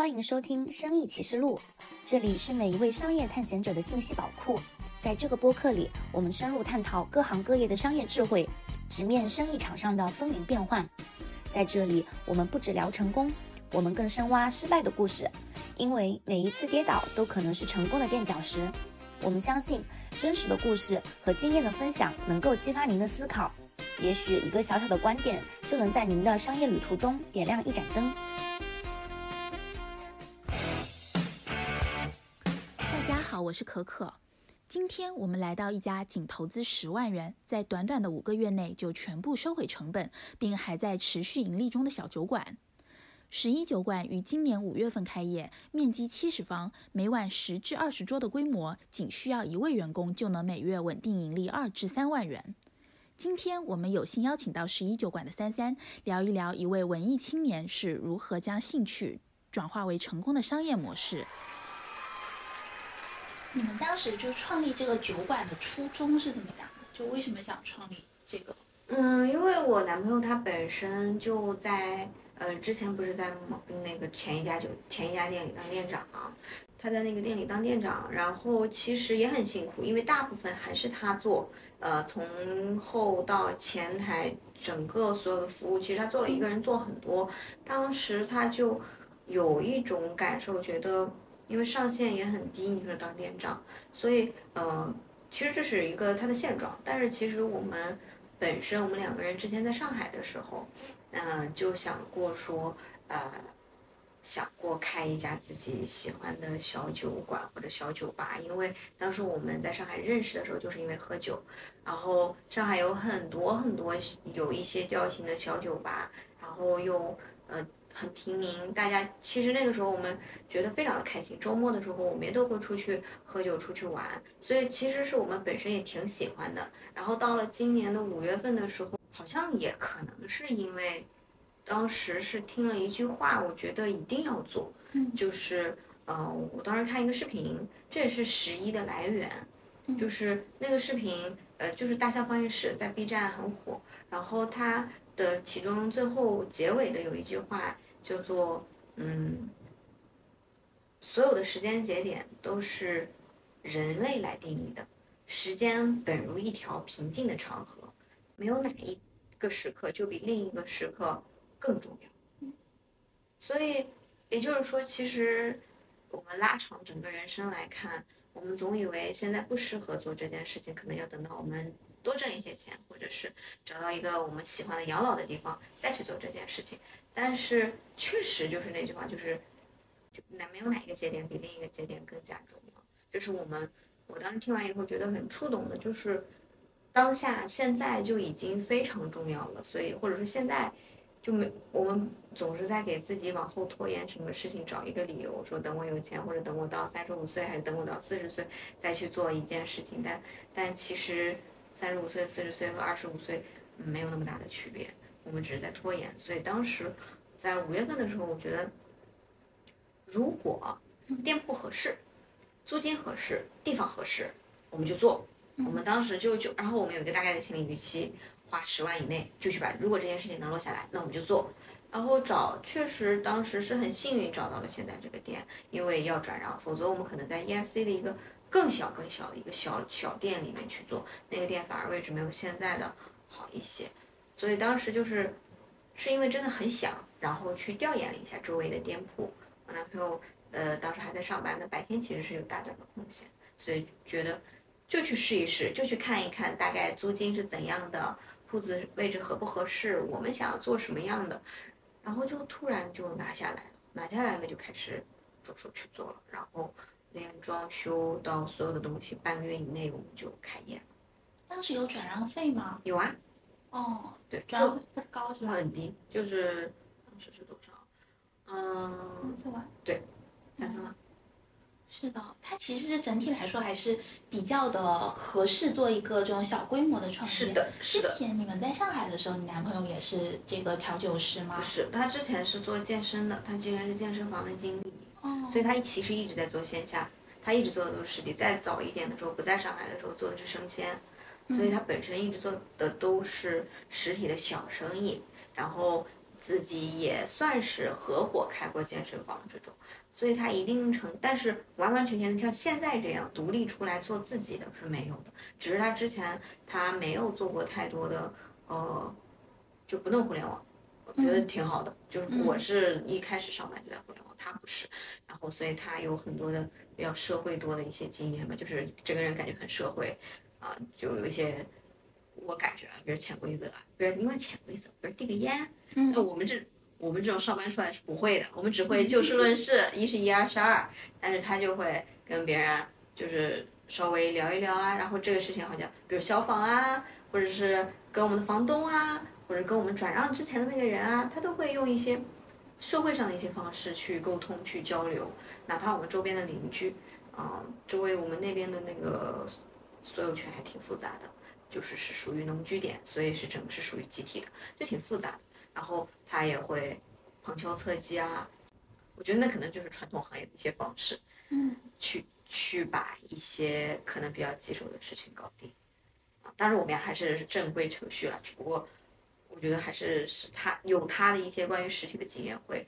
欢迎收听《生意启示录》，这里是每一位商业探险者的信息宝库。在这个播客里，我们深入探讨各行各业的商业智慧，直面生意场上的风云变幻。在这里，我们不只聊成功，我们更深挖失败的故事，因为每一次跌倒都可能是成功的垫脚石。我们相信，真实的故事和经验的分享能够激发您的思考，也许一个小小的观点就能在您的商业旅途中点亮一盏灯。我是可可。今天我们来到一家仅投资十万元，在短短的五个月内就全部收回成本，并还在持续盈利中的小酒馆。十一酒馆于今年五月份开业，面积七十方，每晚十至二十桌的规模，仅需要一位员工就能每月稳定盈利二至三万元。今天我们有幸邀请到十一酒馆的三三，聊一聊一位文艺青年是如何将兴趣转化为成功的商业模式。你们当时就创立这个酒馆的初衷是怎么样的？就为什么想创立这个？嗯，因为我男朋友他本身就在呃之前不是在某那个前一家酒前一家店里当店长，他在那个店里当店长，然后其实也很辛苦，因为大部分还是他做，呃从后到前台整个所有的服务，其实他做了一个人做很多，当时他就有一种感受，觉得因为上限也很低，你说当店长，所以呃其实这是一个他的现状，但是其实我们。本身我们两个人之前在上海的时候，嗯，就想过说，呃，想过开一家自己喜欢的小酒馆或者小酒吧，因为当时我们在上海认识的时候，就是因为喝酒，然后上海有很多很多有一些调性的小酒吧，然后又呃。很平民，大家其实那个时候我们觉得非常的开心。周末的时候，我们也都会出去喝酒、出去玩，所以其实是我们本身也挺喜欢的。然后到了今年的五月份的时候，好像也可能是因为当时是听了一句话，我觉得一定要做，就是嗯，我当时看一个视频，这也是十一的来源，就是那个视频，呃，就是大象放映室在 B 站很火，然后它。的其中最后结尾的有一句话叫做嗯，所有的时间节点都是人类来定义的，时间本如一条平静的长河，没有哪一个时刻就比另一个时刻更重要。所以也就是说，其实我们拉长整个人生来看，我们总以为现在不适合做这件事情，可能要等到我们。多挣一些钱，或者是找到一个我们喜欢的养老的地方，再去做这件事情。但是确实就是那句话，就是就哪没有哪一个节点比另一个节点更加重要。就是我们我当时听完以后觉得很触动的，就是当下现在就已经非常重要了。所以或者说现在就没我们总是在给自己往后拖延什么事情，找一个理由，说等我有钱，或者等我到三十五岁，还是等我到四十岁再去做一件事情。但但其实。三十五岁、四十岁和二十五岁没有那么大的区别，我们只是在拖延。所以当时在五月份的时候，我觉得如果店铺合适、租金合适、地方合适，我们就做。我们当时就就，然后我们有一个大概的心理预期，花十万以内就去把。如果这件事情能落下来，那我们就做。然后找，确实当时是很幸运找到了现在这个店，因为要转让，否则我们可能在 EFC 的一个。更小更小的一个小小店里面去做，那个店反而位置没有现在的好一些，所以当时就是，是因为真的很想，然后去调研了一下周围的店铺。我男朋友呃当时还在上班的，白天其实是有大段的空闲，所以觉得就去试一试，就去看一看大概租金是怎样的，铺子位置合不合适，我们想要做什么样的，然后就突然就拿下来了，拿下来了就开始着手去做了，然后。连装修到所有的东西，半个月以内我们就开业了。当时有转让费吗？有啊。哦，对，转让费不高是吧？很低，就是当时是多少？嗯，三四万。对，三四万。是的，它其实整体来说还是比较的合适做一个这种小规模的创业。是的，是的。之前你们在上海的时候，你男朋友也是这个调酒师吗？不是，他之前是做健身的，他之前是健身房的经理。所以他其实一直在做线下，他一直做的都是实体。再早一点的时候，不在上海的时候做的是生鲜，所以他本身一直做的都是实体的小生意。然后自己也算是合伙开过健身房这种，所以他一定程，但是完完全全的像现在这样独立出来做自己的是没有的，只是他之前他没有做过太多的呃，就不弄互联网，我觉得挺好的。就是我是一开始上班就在互联网，他不是，然后所以他有很多的比较社会多的一些经验吧，就是这个人感觉很社会啊，就有一些。我感觉啊，比如潜规则，比如因为潜规则，比如递个烟，那我们这我们这种上班出来是不会的，我们只会就事论事，一是一，二是二。但是他就会跟别人就是稍微聊一聊啊，然后这个事情好像，比如消防啊，或者是跟我们的房东啊，或者跟我们转让之前的那个人啊，他都会用一些社会上的一些方式去沟通、去交流，哪怕我们周边的邻居，嗯，周围我们那边的那个所有权还挺复杂的。就是是属于农居点，所以是整个是属于集体的，就挺复杂的。然后他也会旁敲侧击啊，我觉得那可能就是传统行业的一些方式，嗯，去去把一些可能比较棘手的事情搞定。啊，当然我们还是正规程序了，只不过我觉得还是是他有他的一些关于实体的经验，会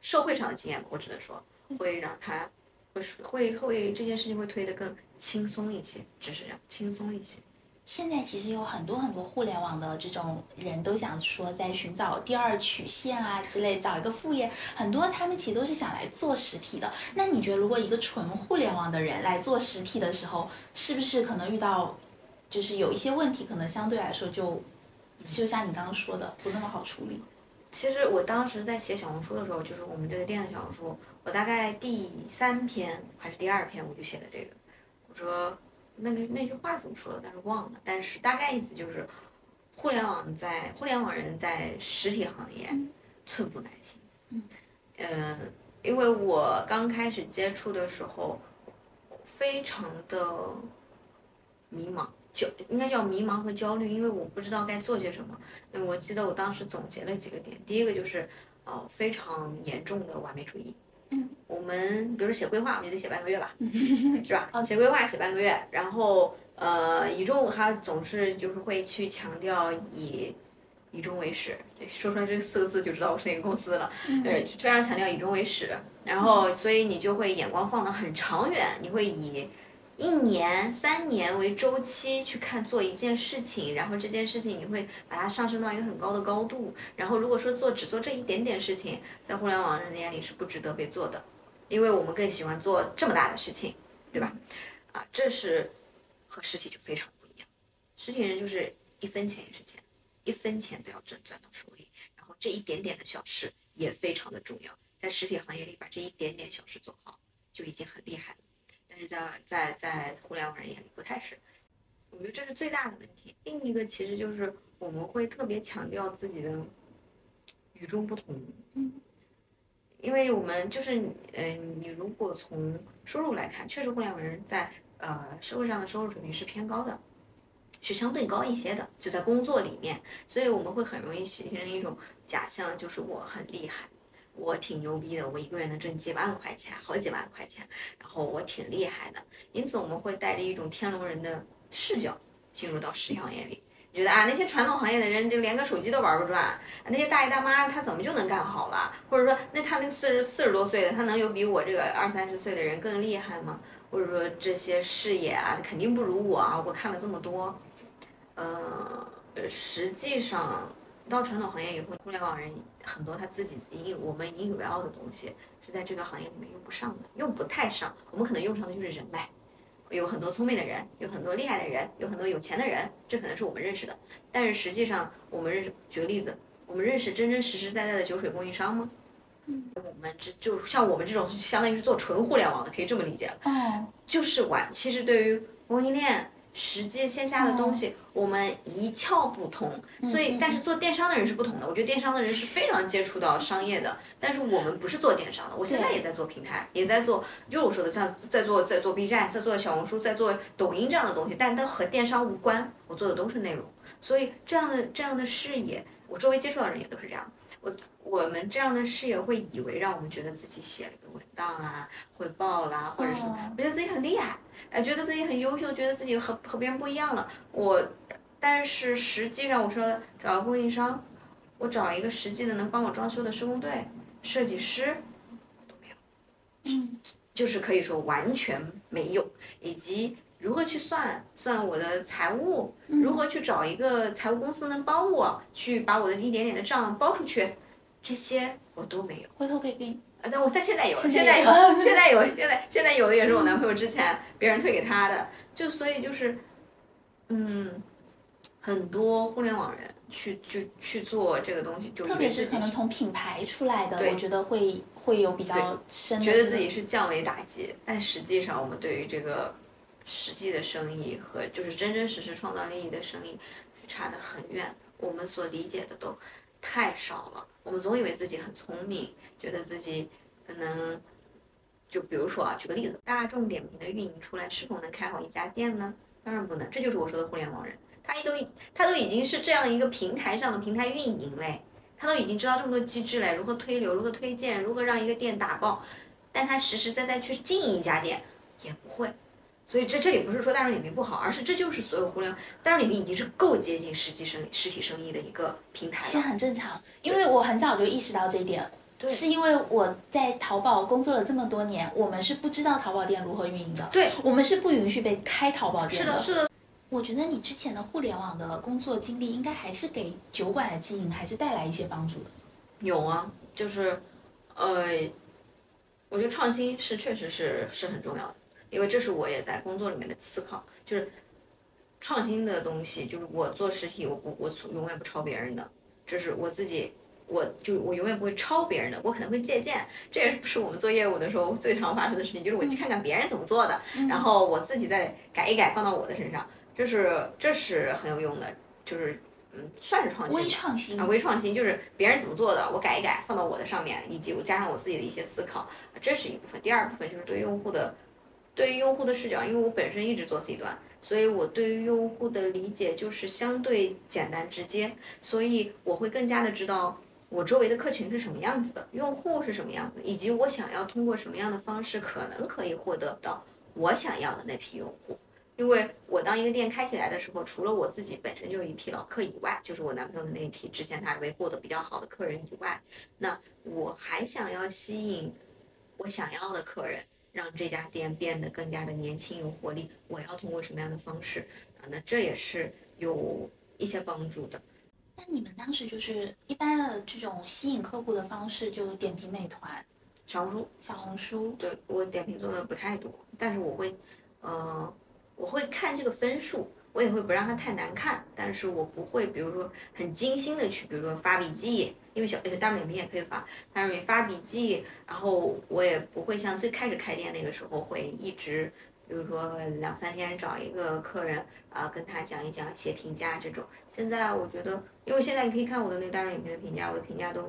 社会上的经验，我只能说会让他会会会这件事情会推得更轻松一些，只是这样轻松一些。现在其实有很多很多互联网的这种人都想说在寻找第二曲线啊之类，找一个副业。很多他们其实都是想来做实体的。那你觉得，如果一个纯互联网的人来做实体的时候，是不是可能遇到，就是有一些问题，可能相对来说就，就像你刚刚说的，不那么好处理。其实我当时在写小红书的时候，就是我们这个店的小红书，我大概第三篇还是第二篇，我就写的这个，我说。那个那句话怎么说的？但是忘了。但是大概意思就是，互联网在互联网人在实体行业寸步难行。嗯，因为我刚开始接触的时候，非常的迷茫，焦应该叫迷茫和焦虑，因为我不知道该做些什么。我记得我当时总结了几个点，第一个就是，呃，非常严重的完美主义。嗯，我们比如说写规划，我们就得写半个月吧，是吧？写规划写半个月，然后呃，以终他总是就是会去强调以以终为始，说出来这四个字就知道我是哪个公司了。对，非常强调以终为始，然后所以你就会眼光放得很长远，你会以。一年、三年为周期去看做一件事情，然后这件事情你会把它上升到一个很高的高度。然后如果说做只做这一点点事情，在互联网人的眼里是不值得被做的，因为我们更喜欢做这么大的事情，对吧？啊，这是和实体就非常不一样。实体人就是一分钱也是钱，一分钱都要挣赚到手里，然后这一点点的小事也非常的重要。在实体行业里，把这一点点小事做好就已经很厉害了。是在在在互联网人眼里不太是，我觉得这是最大的问题。另一个其实就是我们会特别强调自己的与众不同，嗯，因为我们就是嗯，你如果从收入来看，确实互联网人在呃社会上的收入水平是偏高的，是相对高一些的，就在工作里面，所以我们会很容易形成一种假象，就是我很厉害。我挺牛逼的，我一个月能挣几万块钱，好几万块钱，然后我挺厉害的，因此我们会带着一种天龙人的视角进入到实体行业里，觉得啊那些传统行业的人就连个手机都玩不转，那些大爷大妈他怎么就能干好了？或者说那他那四十四十多岁的他能有比我这个二三十岁的人更厉害吗？或者说这些视野啊肯定不如我啊，我看了这么多，呃，实际上。到传统行业以后，互联网人很多，他自己引我们引以为傲的东西是在这个行业里面用不上的，用不太上。我们可能用上的就是人脉，有很多聪明的人，有很多厉害的人，有很多有钱的人，这可能是我们认识的。但是实际上，我们认识，举个例子，我们认识真真实实在在的酒水供应商吗？嗯，我们这就像我们这种，相当于是做纯互联网的，可以这么理解了。哦，就是玩，其实对于供应链。实际线下的东西我们一窍不通，所以但是做电商的人是不同的。我觉得电商的人是非常接触到商业的，但是我们不是做电商的。我现在也在做平台，也在做，就是我说的像在做在做 B 站，在做小红书，在做抖音这样的东西，但都和电商无关。我做的都是内容，所以这样的这样的视野，我周围接触到的人也都是这样。我我们这样的视野会以为让我们觉得自己写了个文档啊、汇报啦，或者是觉得自己很厉害。哎，觉得自己很优秀，觉得自己和和别人不一样了。我，但是实际上我说找个供应商，我找一个实际的能帮我装修的施工队、设计师都没有，嗯，就是可以说完全没有，以及如何去算算我的财务，如何去找一个财务公司能帮我去把我的一点点的账包出去，这些我都没有。回头可以给你。啊，但我但现在有，现现在在有有，现在有，现在现在有的也是我男朋友之前别人推给他的，就所以就是，嗯，很多互联网人去就去做这个东西，就特别是可能从品牌出来的，对我觉得会会有比较深的觉得自己是降维打击，但实际上我们对于这个实际的生意和就是真真实实创造利益的生意是差得很远，我们所理解的都太少了。我们总以为自己很聪明，觉得自己可能就比如说啊，举个例子，大众点评的运营出来是否能开好一家店呢？当然不能，这就是我说的互联网人，他都他都已经是这样一个平台上的平台运营嘞。他都已经知道这么多机制嘞，如何推流，如何推荐，如何让一个店打爆，但他实实在在去经营一家店也不会。所以这这里不是说大众点评不好，而是这就是所有互联网大众点评已经是够接近实际生实体生意的一个平台其实。很正常，因为我很早就意识到这一点，对是因为我在淘宝工作了这么多年，我们是不知道淘宝店如何运营的，对，我们是不允许被开淘宝店是的，是的，我觉得你之前的互联网的工作经历，应该还是给酒馆的经营还是带来一些帮助的。有啊，就是，呃，我觉得创新是确实是是很重要的，因为这是我也在工作里面的思考，就是创新的东西，就是我做实体，我不我永远不抄别人的，这是我自己。我就我永远不会抄别人的，我可能会借鉴，这也是我们做业务的时候最常发生的事情，就是我去看看别人怎么做的，然后我自己再改一改放到我的身上，这是这是很有用的，就是嗯算是创新吧微创新啊，微创新就是别人怎么做的，我改一改放到我的上面，以及我加上我自己的一些思考，这是一部分。第二部分就是对用户的，对于用户的视角，因为我本身一直做 C 端，所以我对于用户的理解就是相对简单直接，所以我会更加的知道我周围的客群是什么样子的，用户是什么样子，以及我想要通过什么样的方式可能可以获得到我想要的那批用户。因为我当一个店开起来的时候，除了我自己本身就有一批老客以外，就是我男朋友的那一批之前他维护的比较好的客人以外，那我还想要吸引我想要的客人，让这家店变得更加的年轻有活力。我要通过什么样的方式啊？那这也是有一些帮助的。那你们当时就是一般的这种吸引客户的方式，就点评美团、小红书，小红书，对我点评做的不太多，但是我会，呃，我会看这个分数，我也会不让它太难看，但是我不会，比如说很精心的去，比如说发笔记，因为小呃大众点评也可以发，但是你发笔记，然后我也不会像最开始开店那个时候会一直，比如说两三天找一个客人啊、跟他讲一讲写评价这种。现在我觉得，因为现在你可以看我的那个大众点评的评价，我的评价都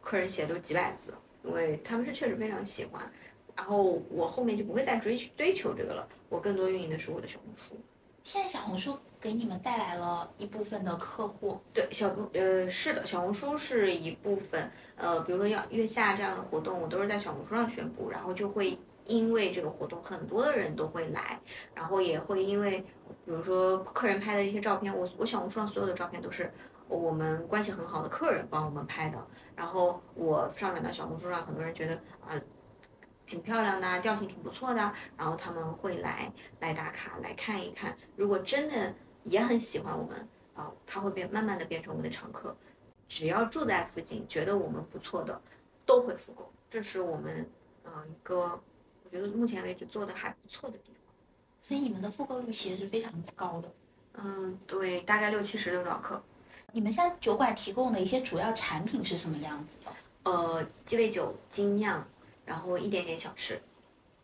客人写的都几百字，因为他们是确实非常喜欢。然后我后面就不会再追追求这个了，我更多运营的是我的小红书。现在小红书给你们带来了一部分的客户，对，小红呃是的，小红书是一部分，呃，比如说要月下这样的活动，我都是在小红书上宣布，然后就会因为这个活动，很多的人都会来，然后也会因为，比如说客人拍的一些照片，我我小红书上所有的照片都是我们关系很好的客人帮我们拍的，然后我上传到小红书上，很多人觉得啊。挺漂亮的啊，调性挺不错的啊，然后他们会来来打卡来看一看。如果真的也很喜欢我们啊，他会变慢慢的变成我们的常客。只要住在附近，觉得我们不错的，都会复购。这是我们嗯、呃一个我觉得目前为止做的还不错的地方。所以你们的复购率其实是非常高的。嗯，对，大概六七十的老客。你们现在酒馆提供的一些主要产品是什么样子的？呃，鸡尾酒、精酿，然后一点点小吃，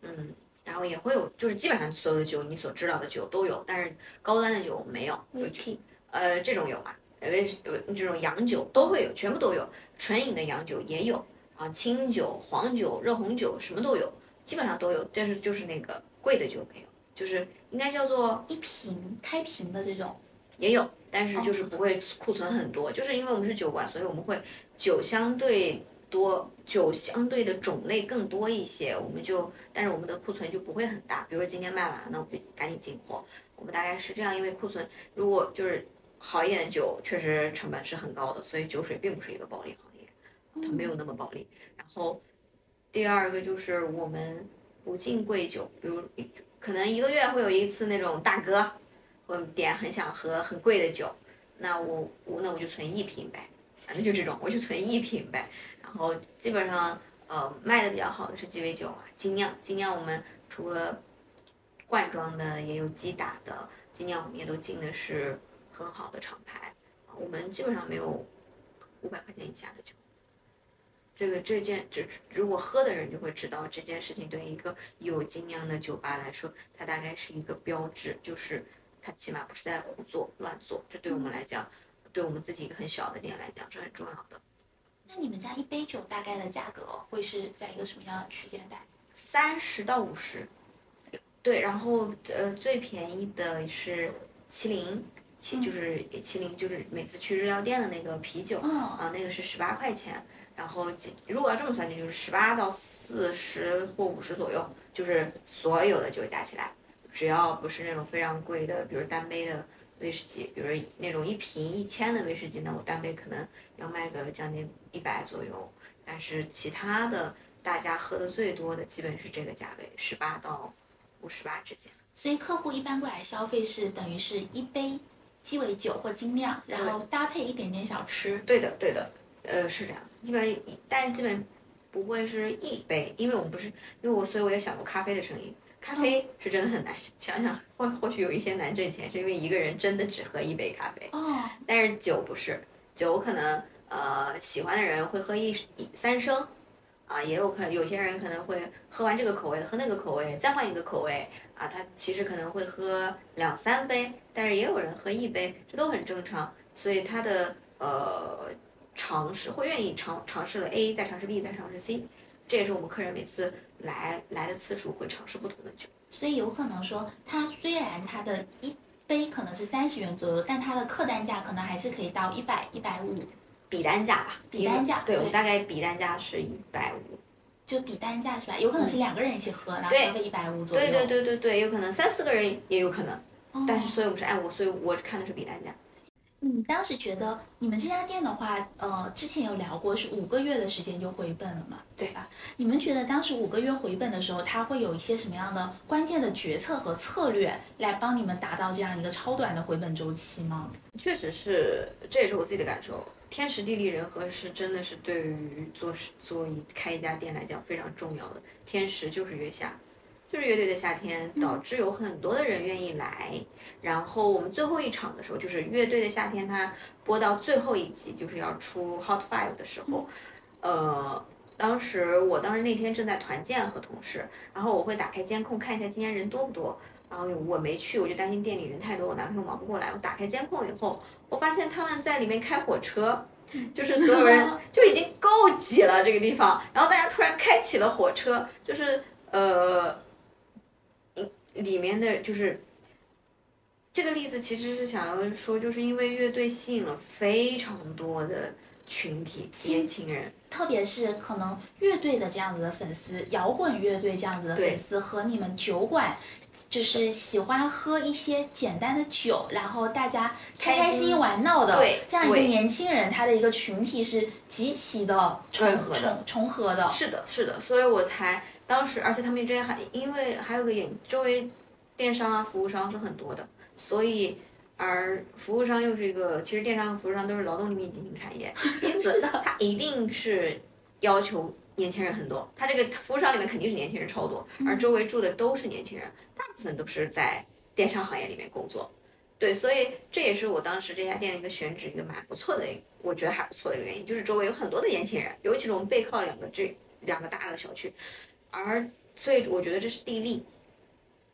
嗯，然后也会有，就是基本上所有的酒你所知道的酒都有，但是高端的酒没有。whisky 呃，这种有嘛？呃，呃这种洋酒都会有，全部都有，纯饮的洋酒也有，啊，清酒、黄酒、热红酒什么都有，基本上都有，但是就是那个贵的酒没有，就是应该叫做一瓶开瓶的这种，也有，但是就是不会库存很多，就是因为我们是酒馆，所以我们会酒相对多，酒相对的种类更多一些，我们就，但是我们的库存就不会很大。比如说今天卖完了，那我就赶紧进货。我们大概是这样，因为库存如果就是好一点的酒确实成本是很高的，所以酒水并不是一个暴利行业，它没有那么暴利。然后第二个就是我们不进贵酒，比如可能一个月会有一次那种大哥，我点很想喝很贵的酒，那我我那我就存一瓶呗，反正就这种，我就存一瓶呗。然后基本上呃卖的比较好的是鸡尾酒啊，精酿，精酿我们除了罐装的也有机打的，精酿我们也都进的是很好的厂牌，我们基本上没有五百块钱以下的酒。这个这件，这如果喝的人就会知道这件事情对于一个有精酿的酒吧来说，它大概是一个标志，就是它起码不是在胡做乱做。这对我们来讲，对我们自己一个很小的店来讲是很重要的。那你们家一杯酒大概的价格会是在一个什么样的区间带？三十到五十。对，然后呃，最便宜的是麒麟，麒就是麒麟，就是每次去日料店的那个啤酒啊，那个是十八块钱。然后如果要这么算，就就是十八到四十或五十左右，就是所有的酒加起来，只要不是那种非常贵的，比如单杯的威士忌，比如那种一瓶一千的威士忌，那我单杯可能要卖个将近一百左右。但是其他的大家喝的最多的，基本是这个价位，十八到。五十八之间，所以客户一般过来消费是等于是一杯鸡尾酒或精酿，然后搭配一点点小吃。对的，对的，呃，是这样。基本，但基本不会是一杯，因为我们不是，因为我所以我也想过咖啡的生意，咖啡是真的很难。想想或或许有一些难挣钱，是因为一个人真的只喝一杯咖啡。哦。但是酒不是，酒可能呃喜欢的人会喝一一三升。啊，也有可能有些人可能会喝完这个口味，喝那个口味，再换一个口味啊。他其实可能会喝两三杯，但是也有人喝一杯，这都很正常。所以他的呃尝试会愿意尝尝试了 A，再尝试 B，再尝试 C，这也是我们客人每次来来的次数会尝试不同的酒。所以有可能说，它虽然它的一杯可能是三十元左右，但它的客单价可能还是可以到一百一百五。比单价吧，比单价，对我大概比单价是一百五，就比单价是吧？有可能是两个人一起喝，然后消费一百五左右。对对对对对，有可能三四个人也有可能，但是所以我们是按我，所以我看的是比单价。你当时觉得你们这家店的话，呃，之前有聊过是五个月的时间就回本了嘛？对吧？你们觉得当时五个月回本的时候，它会有一些什么样的关键的决策和策略来帮你们达到这样一个超短的回本周期吗？确实是，这也是我自己的感受。天时地利人和是真的是对于做做一开一家店来讲非常重要的。天时就是月下，就是乐队的夏天，导致有很多的人愿意来。然后我们最后一场的时候，就是乐队的夏天，它播到最后一集，就是要出 Hot Five 的时候，呃，当时我当时那天正在团建和同事，然后我会打开监控看一下今天人多不多。然后我没去，我就担心店里人太多，我男朋友忙不过来。我打开监控以后，我发现他们在里面开火车，就是所有人 就已经够挤了这个地方。然后大家突然开启了火车，就是呃，里面的就是这个例子其实是想要说，就是因为乐队吸引了非常多的群体年轻人，特别是可能乐队的这样子的粉丝，摇滚乐队这样子的粉丝和你们酒馆。就是喜欢喝一些简单的酒，然后大家开开心心玩闹的这样一个年轻人，他的一个群体是极其的重重重合的。是的，是的，所以我才当时，而且他们这些还因为还有个眼周围电商啊服务商是很多的，所以而服务商又是一个，其实电商和服务商都是劳动力密集型产业，因此它一定是要求。年轻人很多，他这个服务商里面肯定是年轻人超多，而周围住的都是年轻人，大部分都是在电商行业里面工作，对，所以这也是我当时这家店的一个选址一个蛮不错的，我觉得还不错的一个原因，就是周围有很多的年轻人，尤其是我们背靠两个这两个大的小区，而所以我觉得这是地利。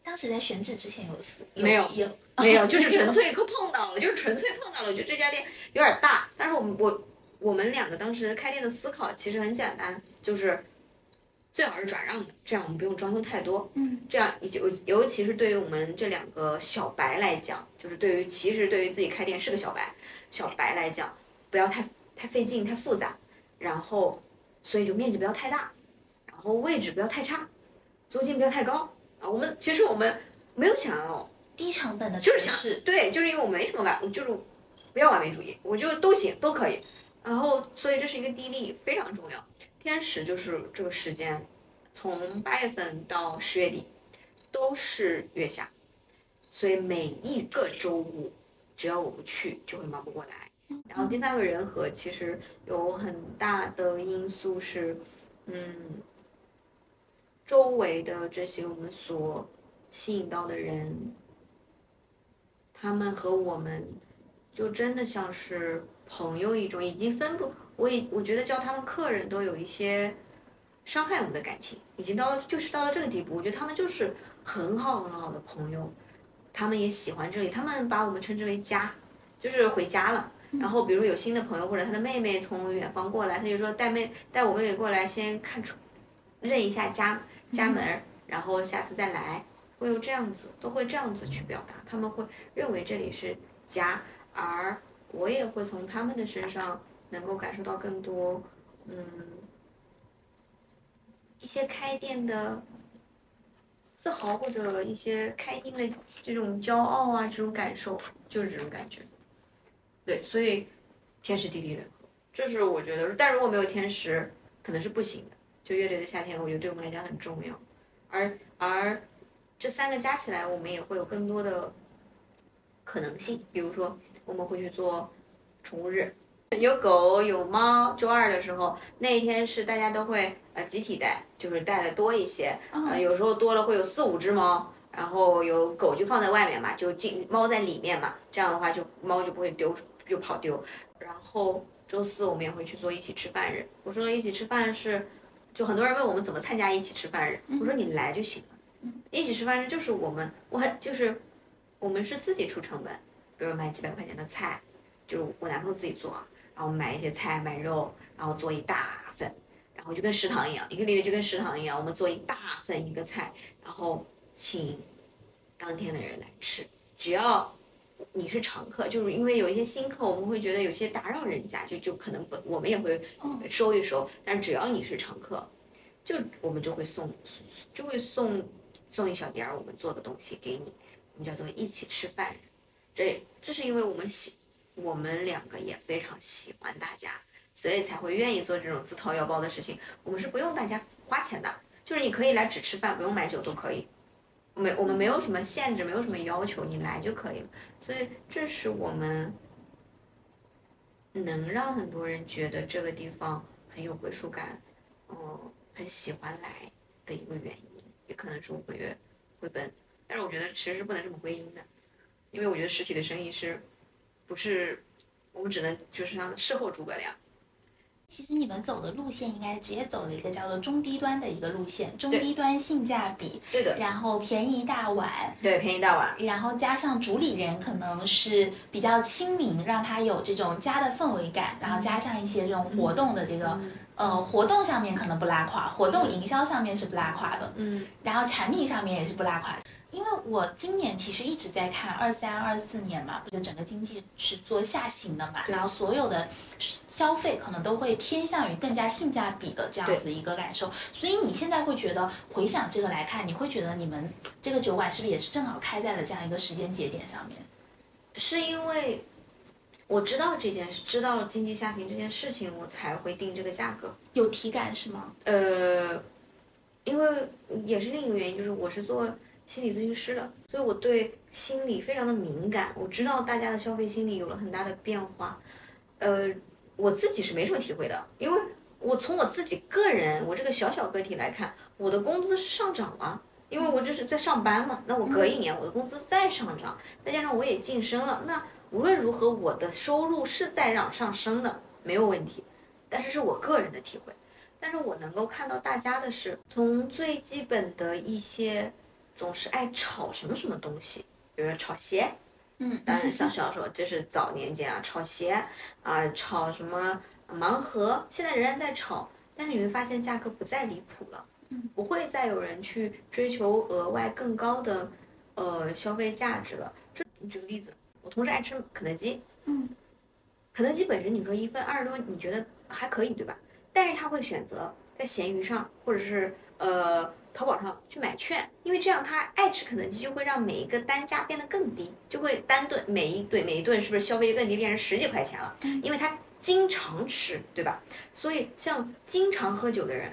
当时在选址之前有思没有有没有，就是纯粹碰到了，就是纯粹碰到了，我觉得这家店有点大，但是我们我。我们两个当时开店的思考其实很简单，就是最好是转让的，这样我们不用装修太多。嗯，这样尤尤其是对于我们这两个小白来讲，就是对于其实对于自己开店是个小白小白来讲，不要太太费劲太复杂，然后所以就面积不要太大，然后位置不要太差，租金不要太高啊。我们其实我们没有想要低成本的，就是想对，就是因为我没什么玩，就是不要完美主义，我就都行都可以。然后，所以这是一个地利非常重要。天时就是这个时间，从八月份到十月底都是月下，所以每一个周五，只要我不去，就会忙不过来。然后第三个人和其实有很大的因素是，嗯，周围的这些我们所吸引到的人，他们和我们就真的像是朋友一种，已经分不，我已我觉得叫他们客人都有一些伤害我们的感情，已经到了就是到了这个地步，我觉得他们就是很好很好的朋友，他们也喜欢这里，他们把我们称之为家，就是回家了。然后，比如有新的朋友或者他的妹妹从远方过来，他就说带妹带我妹妹过来，先看出认一下家家门，然后下次再来，会有这样子，都会这样子去表达，他们会认为这里是家，而我也会从他们的身上能够感受到更多，嗯，一些开店的自豪或者一些开店的这种骄傲啊，这种感受，就是这种感觉。对，所以天时地利人和，这是我觉得。但如果没有天时，可能是不行的。就乐队的夏天，我觉得对我们来讲很重要。而而这三个加起来，我们也会有更多的可能性。比如说，我们会去做宠物日，有狗有猫。周二的时候，那一天是大家都会呃集体带，就是带的多一些。呃，有时候多了会有四五只猫。然后有狗就放在外面嘛，就进猫在里面嘛，这样的话就猫就不会丢就跑丢。然后周四我们也会去做一起吃饭日。我说一起吃饭是，就很多人问我们怎么参加一起吃饭日，我说你来就行了。一起吃饭日就是我们，我很就是我们是自己出成本，比如买几百块钱的菜，就是我男朋友自己做，然后买一些菜买肉，然后做一大份，然后就跟食堂一样，一个礼拜就跟食堂一样，我们做一大份一个菜，然后。请当天的人来吃，只要你是常客，就是因为有一些新客，我们会觉得有些打扰人家，就就可能不，我们也会收一收。但只要你是常客，就我们就会送，就会送送一小碟儿我们做的东西给你，我们叫做一起吃饭。这这是因为我们喜，我们两个也非常喜欢大家，所以才会愿意做这种自掏腰包的事情。我们是不用大家花钱的，就是你可以来只吃饭，不用买酒都可以。没，我们没有什么限制，没有什么要求，你来就可以了。所以这是我们能让很多人觉得这个地方很有归属感，嗯，很喜欢来的一个原因，也可能是我会回本。但是我觉得其实是不能这么归因的，因为我觉得实体的生意是，不是我们只能就是像事后诸葛亮。其实你们走的路线应该直接走了一个叫做中低端的一个路线，中低端性价比，对的，然后便宜大碗，对，便宜大碗，然后加上主理人可能是比较亲民，让他有这种家的氛围感，然后加上一些这种活动的这个。呃，活动上面可能不拉垮，活动营销上面是不拉垮的，嗯，然后产品上面也是不拉垮。因为我今年其实一直在看二三二四年嘛，就整个经济是做下行的嘛，然后所有的消费可能都会偏向于更加性价比的这样子一个感受。所以你现在会觉得回想这个来看，你会觉得你们这个酒馆是不是也是正好开在了这样一个时间节点上面？是因为。我知道这件事，知道经济下行这件事情，我才会定这个价格。有体感是吗？呃，因为也是另一个原因，就是我是做心理咨询师的，所以我对心理非常的敏感。我知道大家的消费心理有了很大的变化。呃，我自己是没什么体会的，因为我从我自己个人，我这个小小个体来看，我的工资是上涨了，因为我这是在上班嘛。那我隔一年我的工资再上涨，再加上我也晋升了，那。无论如何，我的收入是在往上升的，没有问题。但是是我个人的体会。但是我能够看到大家的是，从最基本的一些，总是爱炒什么什么东西，比如说炒鞋，嗯，当然像小时候，这是早年间啊，炒鞋啊，炒什么盲盒，现在仍然在炒，但是你会发现价格不再离谱了，嗯，不会再有人去追求额外更高的，呃，消费价值了。这，你举个例子。我同事爱吃肯德基，嗯，肯德基本身你说一份二十多，你觉得还可以对吧？但是他会选择在闲鱼上或者是呃淘宝上去买券，因为这样他爱吃肯德基就会让每一个单价变得更低，就会单顿每一顿每一顿是不是消费更低，变成十几块钱了？因为他经常吃，对吧？所以像经常喝酒的人，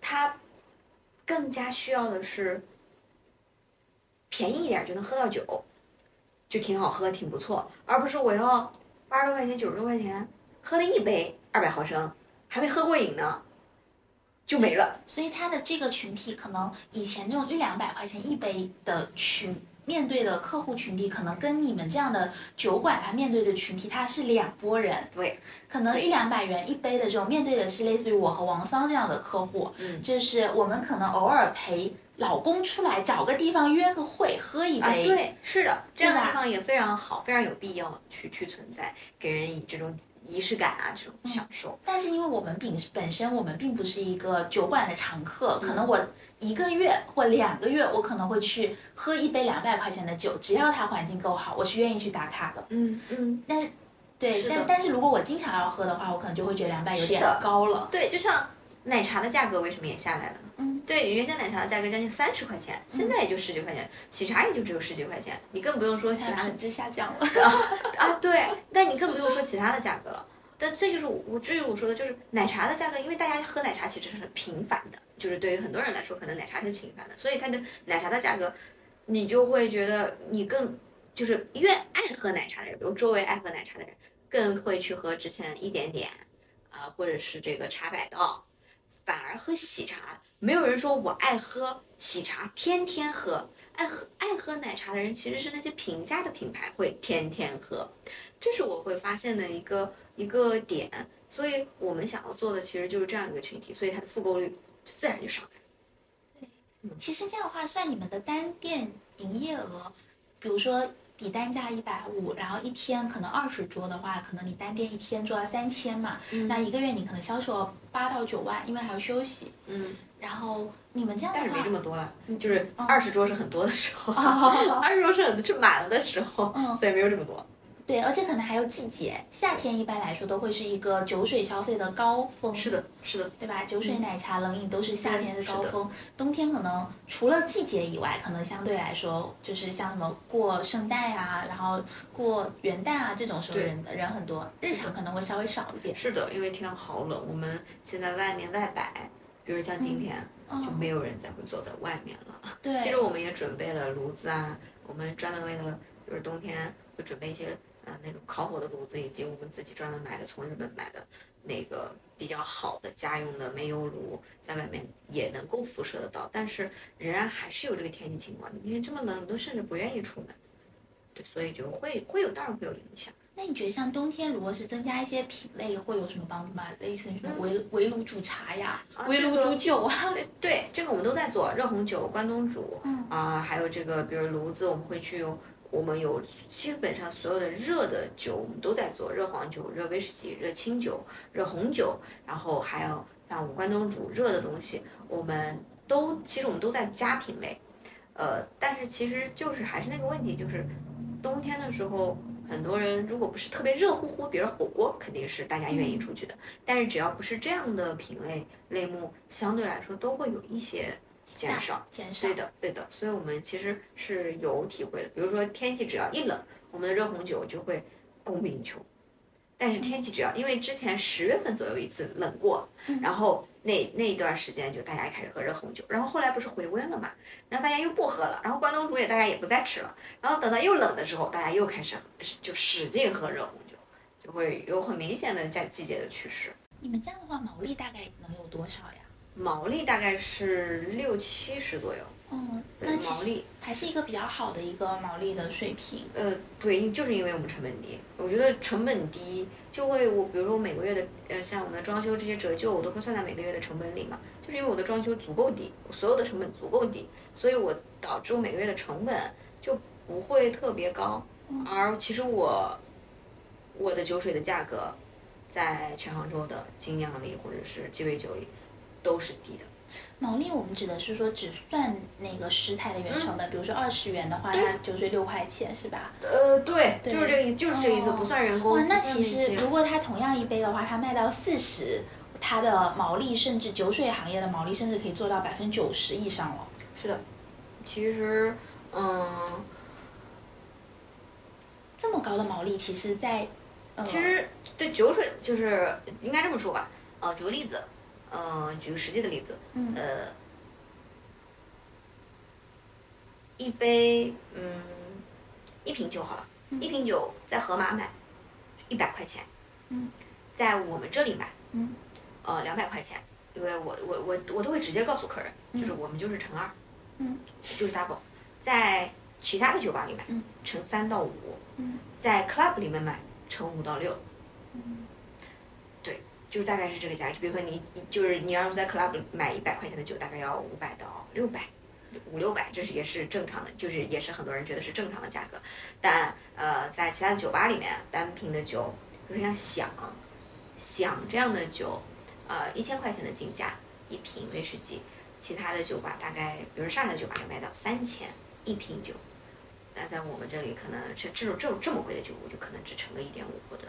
他更加需要的是便宜一点就能喝到酒，就挺好喝，挺不错，而不是我要八十多块钱、九十多块钱喝了一杯二百毫升，还没喝过瘾呢，就没了。所以他的这个群体可能以前这种一两百块钱一杯的群面对的客户群体，可能跟你们这样的酒馆他面对的群体，他是两拨人。对，可能一两百元一杯的这种面对的是类似于我和王桑这样的客户，嗯就是我们可能偶尔陪老公出来找个地方约个会喝一啊，杯，对，是的，这样的地方也非常好，非常有必要去去存在，给人以这种仪式感啊，这种嗯享受。但是因为我们本本身我们并不是一个酒馆的常客，可嗯能我一个月或两个月我可能会去喝一杯两百块钱的酒，只要它环境够好，我是愿意去打卡的。嗯嗯，但对，但但是如果我经常要喝的话，我可能就会觉得两百有点高了。对，就像奶茶的价格为什么也下来了呢？嗯，对，原先奶茶的价格将近三十块钱，现在也就十几块钱，喜茶也就只有十几块钱，你更不用说其他的品质下降了。啊，对，但你更不用说其他的价格了。但这就是我，至于我说的，就是奶茶的价格，因为大家喝奶茶其实是很频繁的，就是对于很多人来说，可能奶茶是频繁的，所以它的奶茶的价格，你就会觉得你更就是越爱喝奶茶的人，比如周围爱喝奶茶的人，更会去喝之前一点点啊、或者是这个茶百道，反而喝喜茶，没有人说我爱喝喜茶，天天喝。爱喝爱喝奶茶的人，其实是那些平价的品牌会天天喝，这是我会发现的一个一个点。所以我们想要做的其实就是这样一个群体，所以它的复购率自然就上来了。其实这样的话，算你们的单店营业额，比如说比单价一百五，然后一天可能二十桌的话，可能你单店一天做到三千嘛，嗯那一个月你可能销售八到九万，因为还要休息。嗯，然后你们这样的但是，没这么多了，就是哦二十桌是很多的时候，哦二十桌是很是满了的时候，嗯所以没有这么多。对，而且可能还有季节，夏天一般来说都会是一个酒水消费的高峰。是的，是的，对吧？酒水、奶茶、冷饮都是夏天的高峰，冬天可能除了季节以外，可能相对来说就是像什么过圣诞啊，然后过元旦啊这种时候对人人很多，日常可能会稍微少一点。是的，因为天好冷，我们现在外面外摆，比如像今天、嗯就没有人再会坐在外面了。对，其实我们也准备了炉子啊，我们专门为了就是冬天会准备一些呃那种烤火的炉子，以及我们自己专门买的从日本买的那个比较好的家用的煤油炉，在外面也能够辐射得到，但是仍然还是有这个天气情况，因为这么冷，你都甚至不愿意出门。对，所以就会会有，当然会有影响。那你觉得像冬天如果是增加一些品类，会有什么帮助吗？类似于什么嗯围围炉煮茶呀、啊围炉煮酒啊？对对，这个我们都在做，热红酒、关东煮，嗯啊、还有这个，比如炉子，我们会去用，我们有基本上所有的热的酒，我们都在做，热黄酒、热威士忌、热清酒、热红酒，然后还有像我们关东煮热的东西，我们都其实我们都在加品类，呃，但是其实就是还是那个问题，就是冬天的时候。很多人如果不是特别热乎乎，比如火锅，肯定是大家愿意出去的。但是只要不是这样的品类类目，相对来说都会有一些减少。减少对。的，对的，所以我们其实是有体会的。比如说天气只要一冷，我们的热红酒就会供不应求。但是天气只要因为之前十月份左右一次冷过，然后那那一段时间就大家开始喝热红酒，然后后来不是回温了嘛，然后大家又不喝了，然后关东煮也大家也不再吃了，然后等到又冷的时候，大家又开始就使劲喝热红酒，就会有很明显的在季节的趋势。你们这样的话，毛利大概能有多少呀？毛利大概是六七十左右，嗯，对那毛利。还是一个比较好的一个毛利的水平。呃，对，就是因为我们成本低，我觉得成本低就会我比如说我每个月的呃像我们的装修这些折旧，我都会算在每个月的成本里嘛，就是因为我的装修足够低，我所有的成本足够低，所以我导致我每个月的成本就不会特别高，而其实我我的酒水的价格在全杭州的精酿里或者是鸡尾酒里都是低的。毛利我们指的是说只算那个食材的原成本，比如说二十元的话，对它酒水六块钱是吧？呃，对，对就是这个意，就是这个意思，哦不算人工。哇，那其实如果它同样一杯的话，它卖到四十，它的毛利甚至酒水行业的毛利甚至可以做到百分之九十以上了。是的，其实，嗯，这么高的毛利，其实在，呃、其实对酒水就是应该这么说吧。呃，举个例子，呃，举个实际的例子，嗯。呃，一杯，嗯，一瓶酒好了，一瓶酒在盒马买一百块钱，嗯，在我们这里买，嗯，呃，两百块钱，因为我我我我都会直接告诉客人，就是我们就是乘二，嗯，就是 double，在其他的酒吧里买，嗯，乘三到五，嗯，在 club 里面买乘五到六，对，就大概是这个价。就比如说你就是你要是在 club 买一百块钱的酒，大概要五百到六百。五六百，这是也是正常的，就是也是很多人觉得是正常的价格，但呃，在其他酒吧里面，单瓶的酒，比如像响、响这样的酒，呃，一千块钱的进价一瓶威士忌，其他的酒吧大概，比如上海的酒吧能卖到三千一瓶酒，但在我们这里可能是这种这种这么贵的酒，我就可能只乘个一点五或者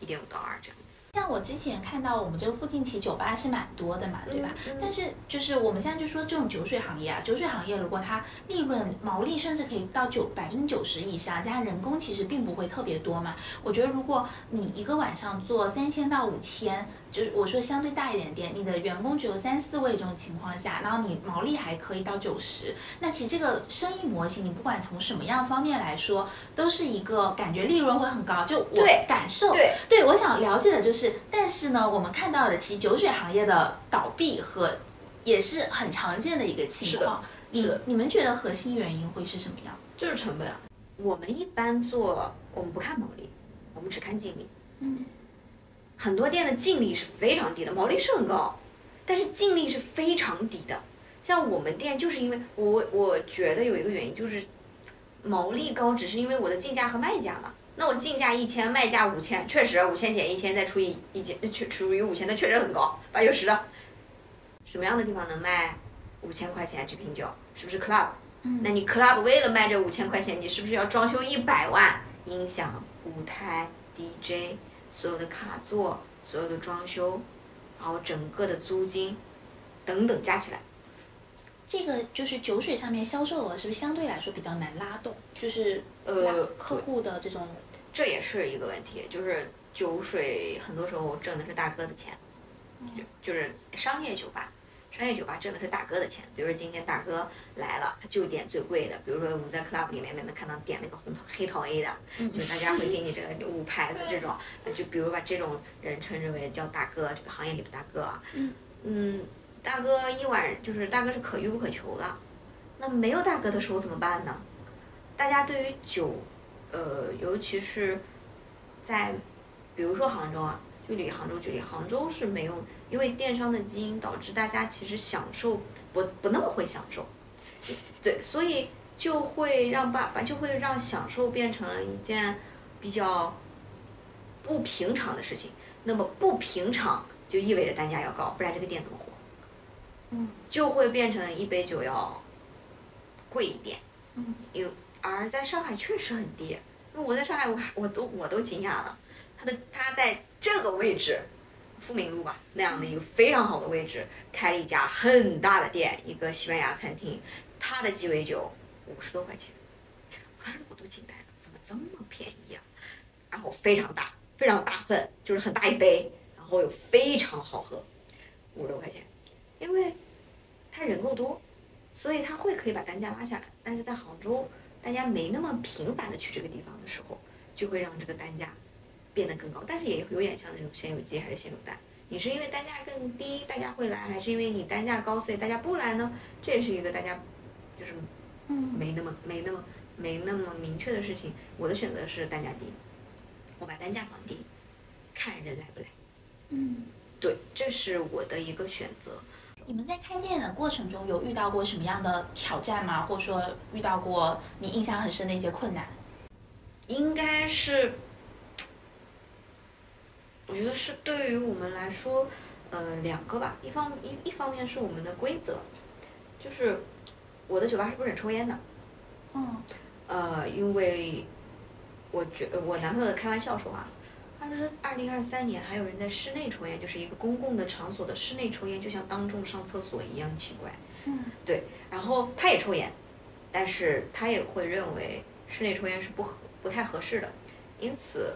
一点五到二这样。像我之前看到我们这个附近其实酒吧是蛮多的嘛，对吧？嗯嗯但是就是我们现在就说这种酒水行业啊，酒水行业如果它利润毛利甚至可以到九百分之九十以上，加上人工其实并不会特别多嘛。我觉得如果你一个晚上做三千到五千，就是我说相对大一点的店，你的员工只有三四位这种情况下，然后你毛利还可以到九十，那其实这个生意模型，你不管从什么样方面来说，都是一个感觉利润会很高。就我对感受，对对，我想了解的就是，但是呢，我们看到的其实酒水行业的倒闭和也是很常见的一个情况。你是的你们觉得核心原因会是什么样？就是成本啊。我们一般做，我们不看毛利，我们只看净利。嗯，很多店的净利是非常低的，毛利是很高，但是净利是非常低的。像我们店就是因为我我觉得有一个原因就是毛利高，只是因为我的进价和卖价嘛。那我进价一千，卖价五千，确实五千减一千再除以一千，确除以五千，那确实很高，八九十的。什么样的地方能卖五千块钱去瓶酒？是不是 club？嗯那你 club 为了卖这五千块钱，你是不是要装修一百万？音响、舞台、DJ，所有的卡座、所有的装修，然后整个的租金等等加起来，这个就是酒水上面销售额是不是相对来说比较难拉动？就是呃客户的这种，这也是一个问题。就是酒水很多时候挣的是大哥的钱，就就是商业酒吧。商业酒吧挣的是大哥的钱，比如说今天大哥来了，他就点最贵的，比如说我们在 club 里面能看到点那个红桃黑桃 A 的，就是大家会给你这个五牌的这种，就比如把这种人称之为叫大哥，这个行业里的大哥啊。嗯嗯，大哥一晚就是大哥是可遇不可求的，那没有大哥的时候怎么办呢？大家对于酒，呃，尤其是在比如说杭州啊，就离杭州距离杭州是没有，因为电商的基因导致大家其实享受不不那么会享受，对，所以就会让爸爸就会让享受变成了一件比较不平常的事情。那么不平常就意味着单价要高，不然这个店怎么活？嗯，就会变成一杯酒要贵一点。嗯，有而在上海确实很低，因为我在上海我还我都我都惊讶了，它的它在这个位置，富民路吧那样的一个非常好的位置，开了一家很大的店，一个西班牙餐厅，它的鸡尾酒五十多块钱，我当时我都惊呆了，怎么这么便宜啊？然后非常大，非常大份，就是很大一杯，然后又非常好喝，五十多块钱，因为他人够多，所以他会可以把单价拉下来。但是在杭州，大家没那么频繁的去这个地方的时候，就会让这个单价变得更高。但是也有点像那种先有鸡还是先有蛋。你是因为单价更低，大家会来，还是因为你单价高，所以大家不来呢？这也是一个大家就是嗯没那么没那么没那么明确的事情。我的选择是单价低，我把单价放低，看人来不来。嗯。对，这是我的一个选择。你们在开店的过程中有遇到过什么样的挑战吗？或者说遇到过你印象很深的一些困难？应该是，我觉得是对于我们来说，呃，两个吧。一方一一方面是我们的规则，就是我的酒吧是不准抽烟的。嗯呃，因为我觉我男朋友开玩笑说啊，他他说二零二三年还有人在室内抽烟，就是一个公共的场所的室内抽烟，就像当众上厕所一样奇怪。嗯，对。然后他也抽烟，但是他也会认为室内抽烟是不合不太合适的，因此，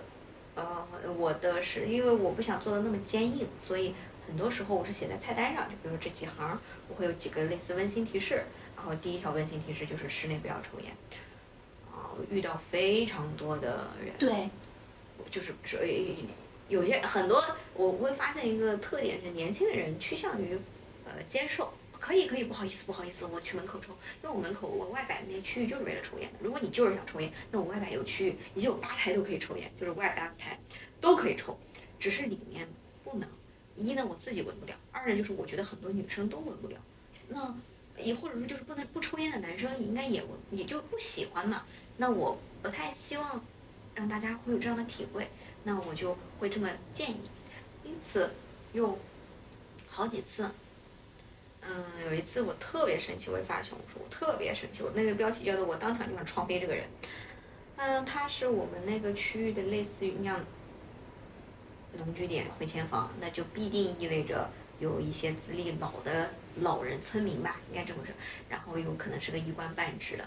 呃，我的是因为我不想做的那么坚硬，所以很多时候我是写在菜单上，就比如这几行，我会有几个类似温馨提示。然后第一条温馨提示就是室内不要抽烟。啊、遇到非常多的人，对，就是说有些很多，我会发现一个特点是，年轻的人趋向于呃接受，可以可以，不好意思不好意思，我去门口抽，因为我门口我外摆的那区域就是为了抽烟的。如果你就是想抽烟，那我外摆有区域，你就有吧台都可以抽烟，就是外吧台都可以抽，只是里面不能。一呢，我自己闻不了；二呢，就是我觉得很多女生都闻不了。那也或者说就是不能不抽烟的男生应该也闻也就不喜欢嘛。那我不太希望让大家会有这样的体会，那我就会这么建议。因此有好几次，嗯，有一次我特别生气，我也发了小红书，我特别生气，我那个标题叫做“我当场就想创飞这个人”。嗯，他是我们那个区域的类似于像农居点回迁房，那就必定意味着有一些资历老的老人村民吧，应该这么说，然后有可能是个一官半职的，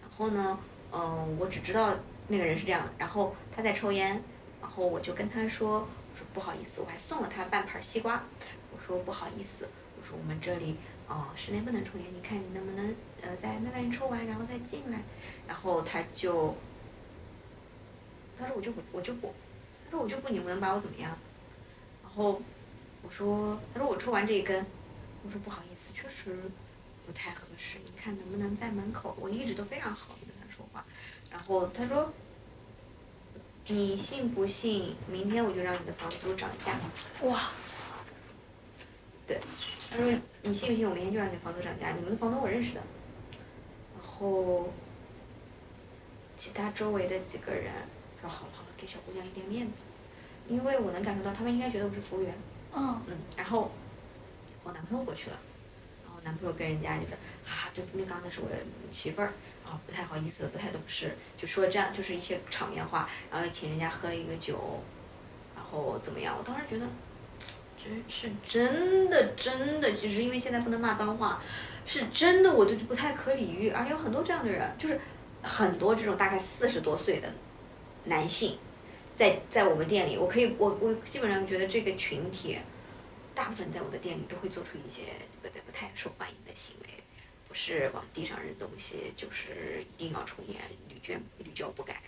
然后呢。嗯，我只知道那个人是这样的，然后他在抽烟，然后我就跟他说，我说不好意思，我还送了他半盘西瓜，我说不好意思，说我们这里啊室内不能抽烟，你看你能不能呃再慢慢抽完然后再进来，然后他就，他说我就不我就不，他说我就不，你们能把我怎么样？然后我说，他说我抽完这一根，我说不好意思，确实不太合适，你看能不能在门口？我一直都非常好跟他。说话，然后他说：“你信不信？明天我就让你的房租涨价。”哇！对，他说：“你信不信？我明天就让你的房租涨价。你们的房东我认识的。”然后，其他周围的几个人说：“好了好了，给小姑娘一点面子，因为我能感受到他们应该觉得我是服务员。”嗯嗯，然后我男朋友过去了，然后男朋友跟人家就是啊，就那刚才是我的媳妇儿。啊，不太好意思，不太懂事，就说这样，就是一些场面话，然后请人家喝了一个酒，然后怎么样？我当时觉得，真是真的真的，只是因为现在不能骂脏话，是真的，我就不太可理喻。而且有很多这样的人，就是很多这种大概四十多岁的男性，在在我们店里，我可以，我我基本上觉得这个群体，大部分在我的店里都会做出一些不不太受欢迎的行为。不是往地上扔东西，就是一定要抽烟，屡劝屡教不改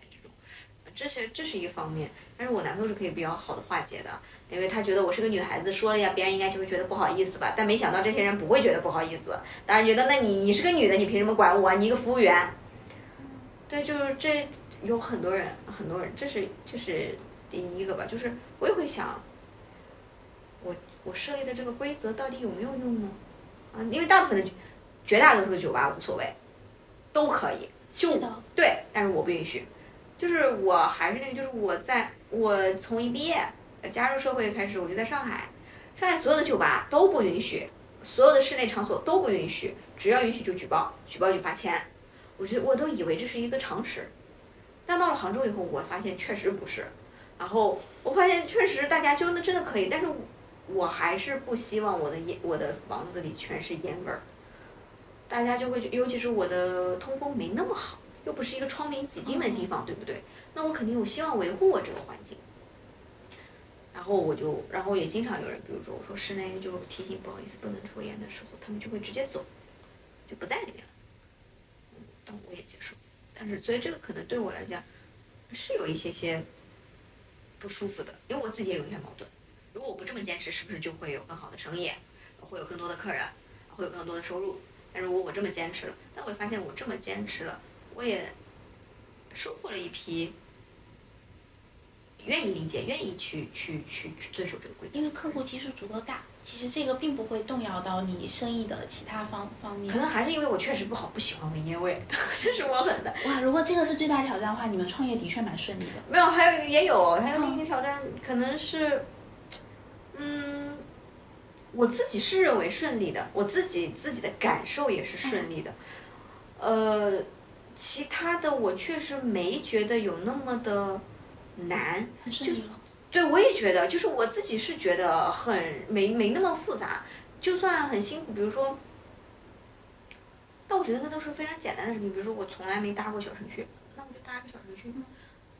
这是这是一方面。但是我男朋友是可以比较好的化解的，因为他觉得我是个女孩子，说了呀，别人应该就会觉得不好意思吧。但没想到这些人不会觉得不好意思，当然觉得那你你是个女的，你凭什么管我？你一个服务员。对，就是这有很多人，很多人，这是这是第一个吧，就是我也会想，我我设立的这个规则到底有没有用呢？啊，因为大部分的。绝大多数的酒吧无所谓，都可以，就对，但是我不允许。就是我还是那个，就是我在我从一毕业加入社会开始，我就在上海，上海所有的酒吧都不允许，所有的室内场所都不允许，只要允许就举报，举报就罚钱。我觉我都以为这是一个常识，但到了杭州以后，我发现确实不是。然后我发现确实大家就那真的可以，但是我还是不希望我的烟我的房子里全是烟味儿。大家就会，尤其是我的通风没那么好，又不是一个窗明几净的地方，对不对？那我肯定我希望维护我这个环境。然后我就，然后也经常有人，比如说我说室内就提醒不好意思不能抽烟的时候，他们就会直接走，就不在里面了。嗯，但我也接受。但是所以这个可能对我来讲是有一些些不舒服的，因为我自己也有一些矛盾。如果我不这么坚持，是不是就会有更好的生意，会有更多的客人，会有更多的收入？但如果我这么坚持了，但我发现我这么坚持了，我也收获了一批愿意理解、愿意去去去去遵守这个规则。因为客户基数足够大，其实这个并不会动摇到你生意的其他方方面。可能还是因为我确实不好，不喜欢闻烟味，这是我很的。哇，如果这个是最大挑战的话，你们创业的确蛮顺利的。没有，还有一个也有，还有另一个挑战，可能是，嗯。我自己是认为顺利的，我自己自己的感受也是顺利的，呃，其他的我确实没觉得有那么的难，就是。对，我也觉得，就是我自己是觉得很没没那么复杂，就算很辛苦，比如说，但我觉得那都是非常简单的事情，比如说我从来没搭过小程序，那我就搭个小程序。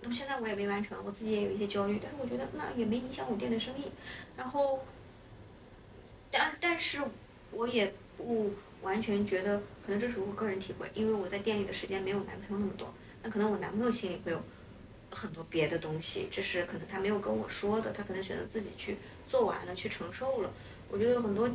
那么现在我也没完成，我自己也有一些焦虑，但是我觉得那也没影响我店的生意。然后，但但是我也不完全觉得，可能这是我个人体会，因为我在店里的时间没有男朋友那么多，那可能我男朋友心里会有很多别的东西，这是可能他没有跟我说的，他可能选择自己去做完了，去承受了。我觉得有很多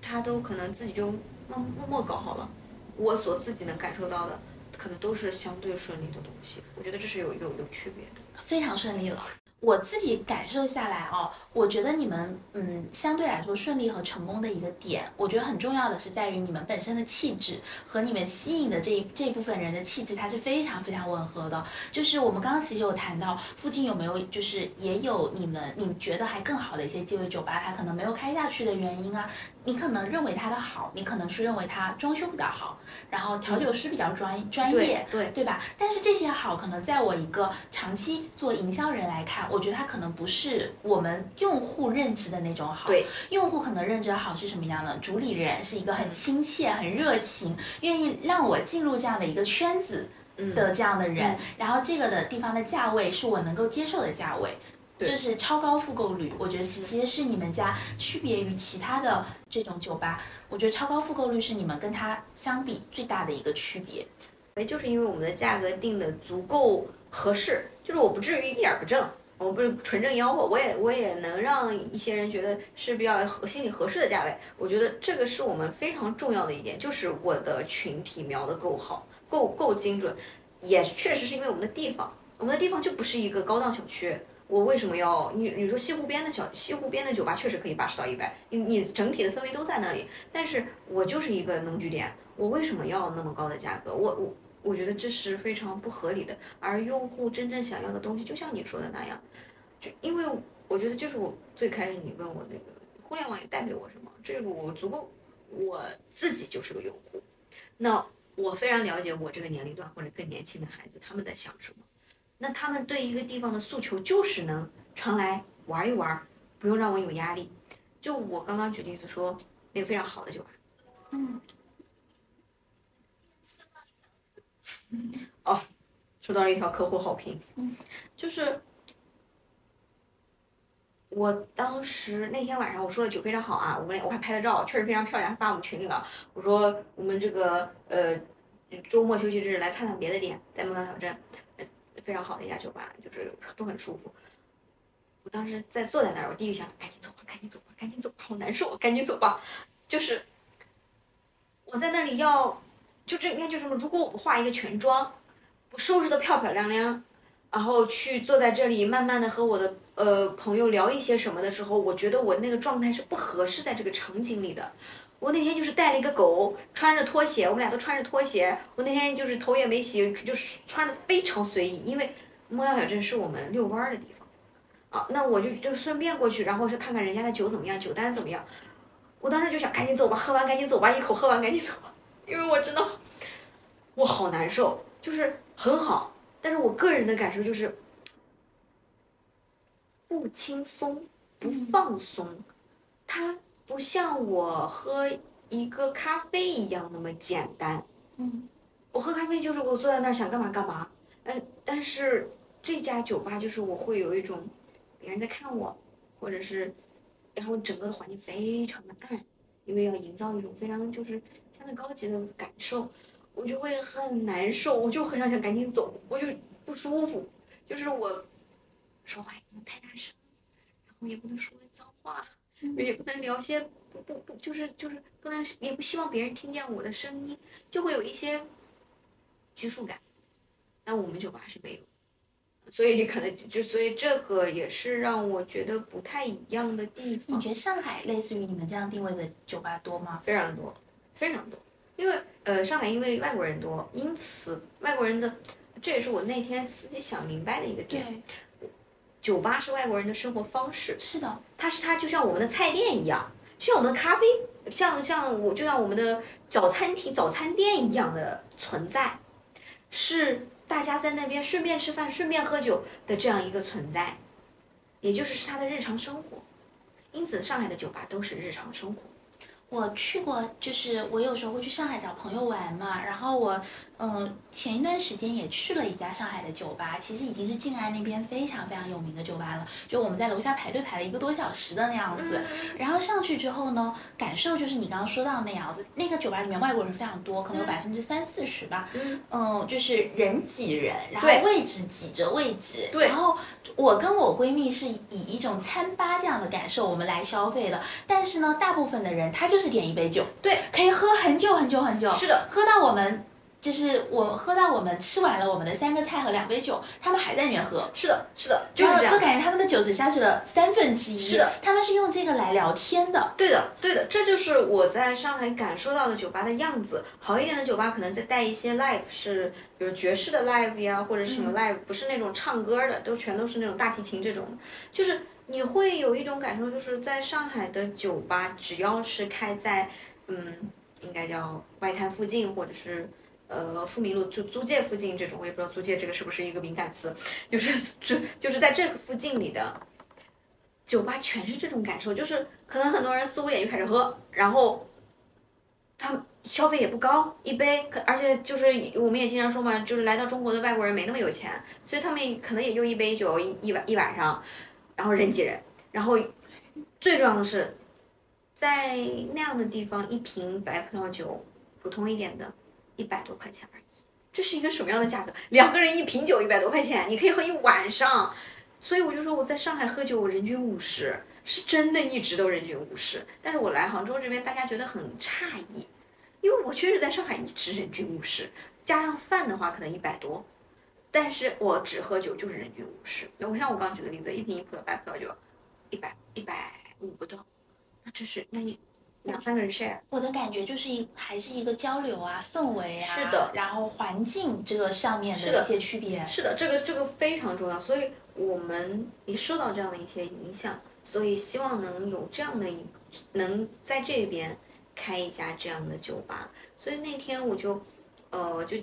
他都可能自己就默默默搞好了，我所自己能感受到的。可能都是相对顺利的东西，我觉得这是有有有区别的，非常顺利了。我自己感受下来哦，我觉得你们嗯相对来说顺利和成功的一个点，我觉得很重要的是在于你们本身的气质和你们吸引的这一这部分人的气质，它是非常非常吻合的。就是我们刚刚其实有谈到附近有没有就是也有你们你觉得还更好的一些鸡尾酒吧，它可能没有开下去的原因啊。你可能认为它的好，你可能是认为它装修比较好，然后调酒师比较专专业，对对吧？但是这些好，可能在我一个长期做营销人来看，我觉得它可能不是我们用户认知的那种好。对，用户可能认知的好是什么样的？主理人是一个很亲切、很热情，愿意让我进入这样的一个圈子的这样的人。然后这个的地方的价位是我能够接受的价位。就是超高复购率，我觉得其实是你们家区别于其他的这种酒吧。我觉得超高复购率是你们跟它相比最大的一个区别。哎，就是因为我们的价格定的足够合适，就是我不至于一点不挣，我不是纯正吆喝，我也我也能让一些人觉得是比较合心里合适的价位。我觉得这个是我们非常重要的一点，就是我的群体瞄的够好，够够精准，也确实是因为我们的地方，我们的地方就不是一个高档小区。我为什么要你？你说西湖边的小西湖边的酒吧确实可以八十到一百，你你整体的氛围都在那里。但是我就是一个能聚点，我为什么要那么高的价格？我我我觉得这是非常不合理的。而用户真正想要的东西，就像你说的那样，就因为我觉得就是我最开始你问我那个互联网也带给我什么，这个我足够，我自己就是个用户，那我非常了解我这个年龄段或者更年轻的孩子他们在想什么。那他们对一个地方的诉求就是能常来玩一玩，不用让我有压力。就我刚刚举例子说那个非常好的酒吧，嗯，哦，收到了一条客户好评，嗯，就是我当时那天晚上我说的酒非常好啊，我们我还拍了照，确实非常漂亮，还发我们群里了。我说我们这个呃周末休息日来探探别的店，在梦想小镇。非常好的一家酒吧，就是都很舒服。我当时在坐在那儿，我第一个想，赶紧走吧，赶紧走吧，赶紧走吧，好难受，赶紧走吧。就是我在那里要，就这应该就是什么？如果我不化一个全妆，我收拾的漂漂亮亮，然后去坐在这里，慢慢的和我的呃朋友聊一些什么的时候，我觉得我那个状态是不合适在这个场景里的。我那天就是带了一个狗，穿着拖鞋，我们俩都穿着拖鞋。我那天就是头也没洗，就是穿的非常随意，因为猫妖小镇是我们遛弯的地方，啊，那我就就顺便过去，然后是看看人家的酒怎么样，酒单怎么样。我当时就想赶紧走吧，喝完赶紧走吧，一口喝完赶紧走吧，因为我真的我好难受，就是很好，但是我个人的感受就是不轻松，不放松，他。不像我喝一个咖啡一样那么简单。嗯，我喝咖啡就是我坐在那儿想干嘛干嘛。嗯，但是这家酒吧就是我会有一种别人在看我，或者是，然后整个的环境非常的暗，因为要营造一种非常就是相对高级的感受，我就会很难受，我就很想想赶紧走，我就不舒服，就是我说话也不能太大声，然后也不能说脏话。也不能聊些不不不，就是就是不能，也不希望别人听见我的声音，就会有一些拘束感。但我们酒吧是没有，所以就可能就所以这个也是让我觉得不太一样的地方。你觉得上海类似于你们这样定位的酒吧多吗？非常多，非常多。因为呃，上海因为外国人多，因此外国人的这也是我那天自己想明白的一个点。酒吧是外国人的生活方式，是的，它是它就像我们的菜店一样，就像我们的咖啡，像像我就像我们的早餐厅、早餐店一样的存在，是大家在那边顺便吃饭、顺便喝酒的这样一个存在。也就是是他的日常生活。因此，上海的酒吧都是日常生活。我去过，就是我有时候会去上海找朋友玩嘛，然后我，嗯，前一段时间也去了一家上海的酒吧，其实已经是静安那边非常非常有名的酒吧了，就我们在楼下排队排了一个多小时的那样子，然后上去之后呢，感受就是你刚刚说到的那样子，那个酒吧里面外国人非常多，可能有百分之三四十吧，嗯，就是人挤人，然后位置挤着位置，对，然后我跟我闺蜜是以一种餐吧这样的感受我们来消费的，但是呢，大部分的人他就。是点一杯酒，对，可以喝很久很久很久。是的，喝到我们就是我喝到我们吃完了我们的三个菜和两杯酒，他们还在里面喝。是的，是的，就是这样。就感觉他们的酒只下去了三分之一。是的，他们是用这个来聊天的。对的，对的，这就是我在上海感受到的酒吧的样子。好一点的酒吧可能再带一些 live，是比如爵士的 live 呀，或者什么 live，不是那种唱歌的，都全都是那种大提琴这种，就是。你会有一种感受，就是在上海的酒吧，只要是开在，嗯，应该叫外滩附近，或者是呃富民路就租界附近这种，我也不知道租界这个是不是一个敏感词，就是就就是在这个附近里的酒吧，全是这种感受，就是可能很多人四五点就开始喝，然后他们消费也不高，一杯，可而且就是我们也经常说嘛，就是来到中国的外国人没那么有钱，所以他们可能也就一杯酒一一晚一晚上。然后人挤人，然后最重要的是，在那样的地方，一瓶白葡萄酒，普通一点的，一百多块钱而已。这是一个什么样的价格？两个人一瓶酒一百多块钱，你可以喝一晚上。所以我就说我在上海喝酒，我人均五十，是真的一直都人均五十。但是我来杭州这边，大家觉得很诧异，因为我确实在上海一直人均五十，加上饭的话可能一百多。但是我只喝酒就是人均五十，我像我刚刚举的例子，一瓶一葡萄白葡萄酒，一百一百五不到，那这是那你两三个人 share，我的感觉就是一还是一个交流啊，氛围啊，是的，然后环境这个上面的一些区别，是的，这个这个非常重要，所以我们也受到这样的一些影响，所以希望能有这样的一能在这边开一家这样的酒吧，所以那天我就呃就。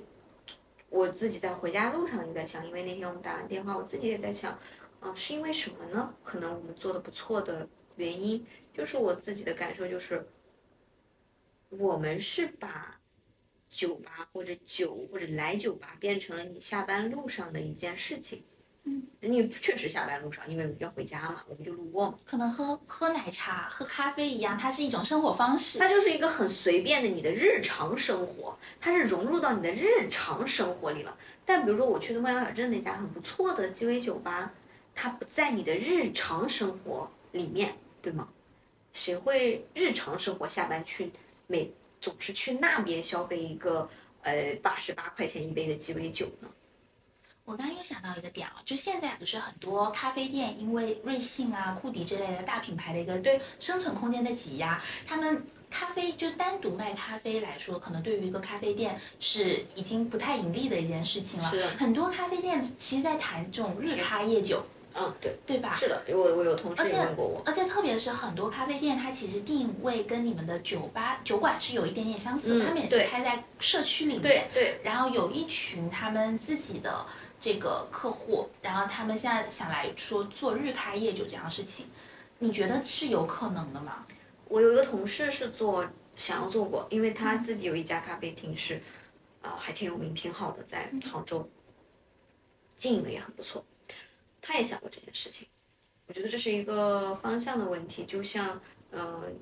我自己在回家路上就在想，因为那天我们打完电话，我自己也在想，啊，是因为什么呢？可能我们做的不错的原因，就是我自己的感受就是，我们是把酒吧或者酒或者来酒吧变成了你下班路上的一件事情。嗯，你确实下班路上，因为要回家嘛，我们就路过嘛。可能喝喝奶茶、喝咖啡一样，它是一种生活方式。它就是一个很随便的你的日常生活，它是融入到你的日常生活里了。但比如说我去的梦阳小镇那家很不错的鸡尾酒吧，它不在你的日常生活里面，对吗？谁会日常生活下班去每总是去那边消费一个呃八十八块钱一杯的鸡尾酒呢？我刚刚又想到一个点啊，就现在不是很多咖啡店，因为瑞幸啊、库迪之类的大品牌的一个对生存空间的挤压，他们咖啡就单独卖咖啡来说，可能对于一个咖啡店是已经不太盈利的一件事情了。是很多咖啡店其实在谈这种日咖夜酒。嗯，对，对吧？是的，我我有同事问过我。而且特别是很多咖啡店，它其实定位跟你们的酒吧酒馆是有一点点相似，他们也是开在社区里面。对对。然后有一群他们自己的。这个客户，然后他们现在想来说做日咖夜酒这样的事情，你觉得是有可能的吗？我有一个同事是做，想要做过，因为他自己有一家咖啡厅是，啊，还挺有名、挺好的，在杭州，经营的也很不错。他也想过这件事情，我觉得这是一个方向的问题。就像，嗯，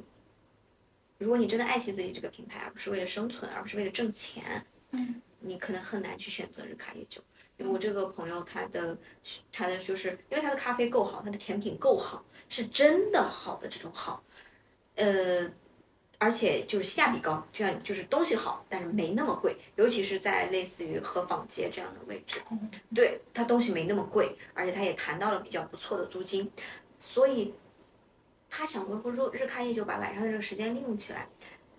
如果你真的爱惜自己这个品牌，而不是为了生存，而不是为了挣钱，嗯，你可能很难去选择日咖夜酒。因为我这个朋友，他的他的就是因为他的咖啡够好，他的甜品够好，是真的好的这种好，呃，而且就是性价比高，这样就是东西好，但是没那么贵，尤其是在类似于河坊街这样的位置，对它东西没那么贵，而且他也谈到了比较不错的租金，所以他想过说日开业就把晚上的这个时间利用起来，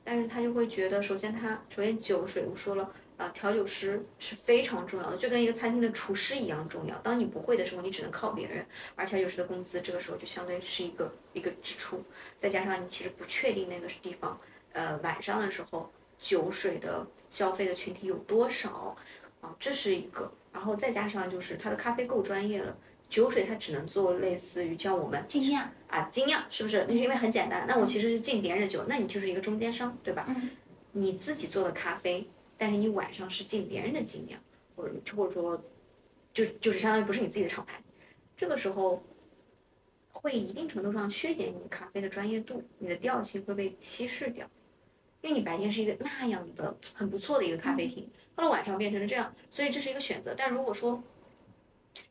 但是他就会觉得，首先他首先酒水我说了。啊，调酒师是非常重要的，就跟一个餐厅的厨师一样重要。当你不会的时候，你只能靠别人，而调酒师的工资这个时候就相对是一个一个支出。再加上你其实不确定那个地方，呃，晚上的时候酒水的消费的群体有多少，啊，这是一个。然后再加上就是他的咖啡够专业了，酒水它只能做类似于叫我们精酿啊精酿，是不是？那是因为很简单。那我其实是敬别人的酒，那你就是一个中间商，对吧？嗯。你自己做的咖啡，但是你晚上是进别人的精酿，或者或者说，就就是相当于不是你自己的厂牌，这个时候会一定程度上削减你咖啡的专业度，你的调性会被稀释掉。因为你白天是一个那样的很不错的一个咖啡厅，到了晚上变成了这样，所以这是一个选择。但如果说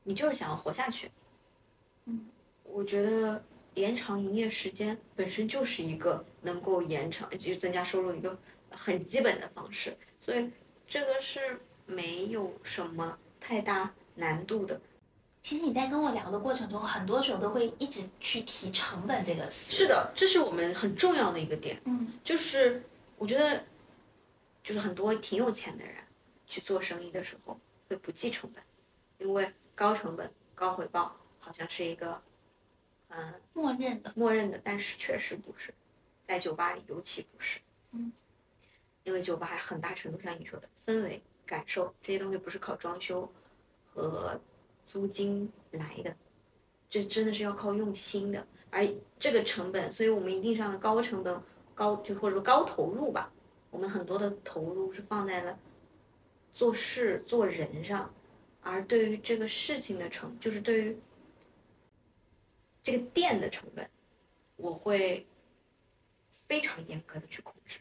你就是想要活下去，嗯，我觉得延长营业时间本身就是一个能够延长就增加收入的一个很基本的方式，所以这个是没有什么太大难度的。其实你在跟我聊的过程中，很多时候都会一直去提成本这个词。是的，这是我们很重要的一个点。嗯，就是我觉得，就是很多挺有钱的人去做生意的时候会不计成本，因为高成本高回报好像是一个，嗯，默认的，默认的，但是确实不是，在酒吧里尤其不是。嗯，因为酒吧还很大程度上你说的氛围感受这些东西不是靠装修和租金来的，这真的是要靠用心的，而这个成本，所以我们一定上的高成本。高就或者说高投入吧，我们很多的投入是放在了做事做人上，而对于这个事情的成，就是对于这个店的成本，我会非常严格的去控制。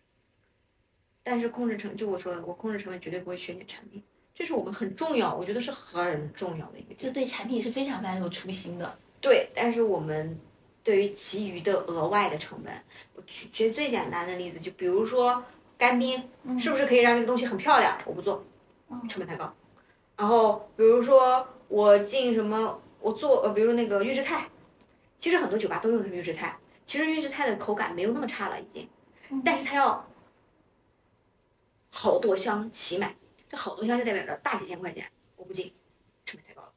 但是控制成就我说了，我控制成本绝对不会削减产品，这是我们很重要，我觉得是很重要的一个，就对产品是非常非常有初心的。对，但是我们。对于其余的额外的成本，我举举最简单的例子，就比如说干冰，是不是可以让这个东西很漂亮？我不做，成本太高。然后比如说我进什么，我做呃，比如那个预制菜，其实很多酒吧都用的是预制菜，其实预制菜的口感没有那么差了已经，但是它要好多箱起买，这好多箱就代表着大几千块钱，我不进。成本太高了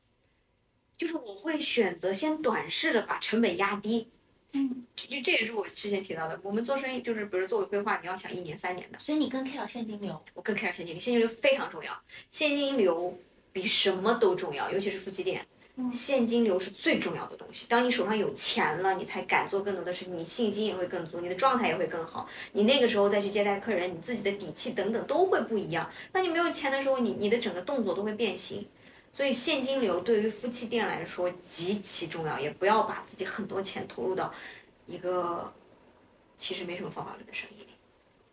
就是我会选择先短视的把成本压低，嗯，就这也是我之前提到的。我们做生意就是，比如做个规划，你要想一年三年的。所以你更 care 现金流，我更 care 现金流，现金流非常重要，现金流比什么都重要，尤其是夫妻店，现金流是最重要的东西。当你手上有钱了，你才敢做更多的事情，你信心也会更足，你的状态也会更好。你那个时候再去接待客人，你自己的底气等等都会不一样。当你没有钱的时候，你你的整个动作都会变形。所以现金流对于夫妻店来说极其重要，也不要把自己很多钱投入到一个其实没什么方法论的生意里。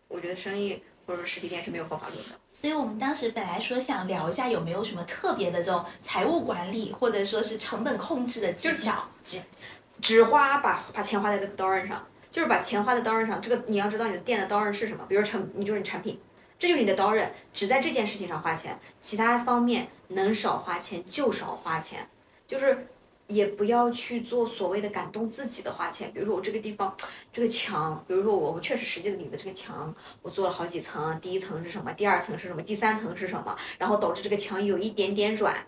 我觉得生意或者说实体店是没有方法论的。所以我们当时本来说想聊一下有没有什么特别的这种财务管理或者说是成本控制的技巧，只只花把把钱花在这个刀刃上，就是把钱花在刀刃上。这个你要知道你的店的刀刃是什么，比如成你就是你产品。这就是你的刀刃，只在这件事情上花钱，其他方面能少花钱就少花钱，就是也不要去做所谓的感动自己的花钱。比如说我这个地方，这个墙，比如说我我确实实际的例子，这个墙我做了好几层，第一层是什么，第二层是什么，第三层是什么，然后导致这个墙有一点点软。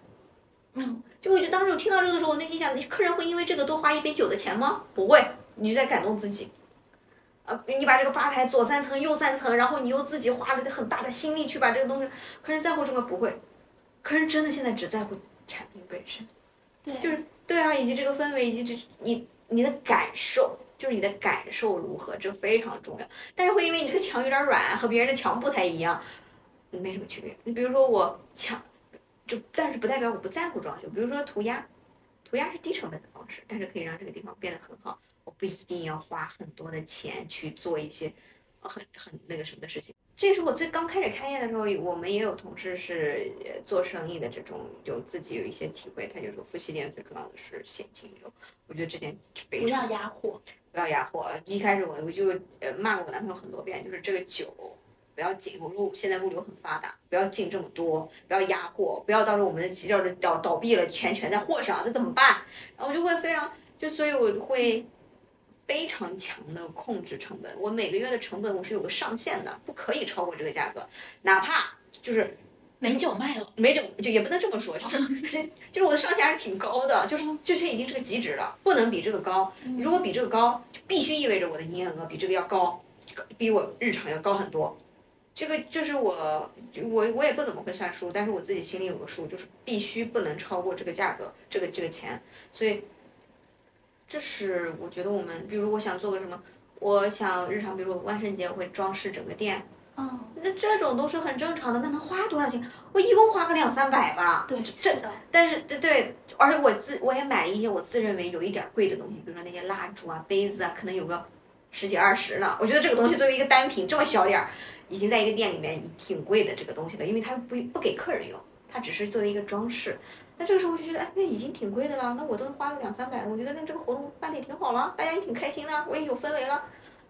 嗯，就我觉得当时我听到这个的时候，我内心想，客人会因为这个多花一杯酒的钱吗？不会，你就在感动自己。啊，你把这个吧台左三层右三层，然后你又自己花了很大的心力去把这个东西，客人在乎这个不会，客人真的现在只在乎产品本身，对，就是对啊，以及这个氛围，以及这你你的感受，就是你的感受如何，这非常重要。但是会因为你这个墙有点软，和别人的墙不太一样，没什么区别。你比如说我墙，就但是不代表我不在乎装修。比如说涂鸦，涂鸦是低成本的方式，但是可以让这个地方变得很好。我不一定要花很多的钱去做一些，很很那个什么的事情。这是我最刚开始开业的时候，我们也有同事是做生意的，这种有自己有一些体会。他就说，夫妻店最重要的是现金流。我觉得这点非常不要压货，不要压货。一开始我我就呃骂过我男朋友很多遍，就是这个酒不要进。我说现在物流很发达，不要进这么多，不要压货，不要到时候我们的要是倒倒闭了，钱全在货上，这怎么办？然后我就会非常就所以我会。非常强的控制成本，我每个月的成本我是有个上限的，不可以超过这个价格，哪怕就是没酒卖了，没酒就也不能这么说，就是这就是我的上限还是挺高的，就是这些已经是个极值了，不能比这个高。如果比这个高，就必须意味着我的营业额比这个要高，比我日常要高很多。这个就是我我我也不怎么会算数，但是我自己心里有个数，就是必须不能超过这个价格，这个这个钱，所以这是我觉得我们，比如我想做个什么，我想日常，比如说万圣节我会装饰整个店，哦，那这种都是很正常的，那能花多少钱？我一共花个两三百吧。对，这是的，但是对对，而且我自我也买了一些我自认为有一点贵的东西，比如说那些蜡烛啊、杯子啊，可能有个十几二十呢。我觉得这个东西作为一个单品这么小点儿，已经在一个店里面挺贵的这个东西了，因为它不不给客人用，它只是作为一个装饰。那这个时候我就觉得，哎，那已经挺贵的了，那我都花了两三百了，我觉得那这个活动办的也挺好了，大家也挺开心的，我也有氛围了。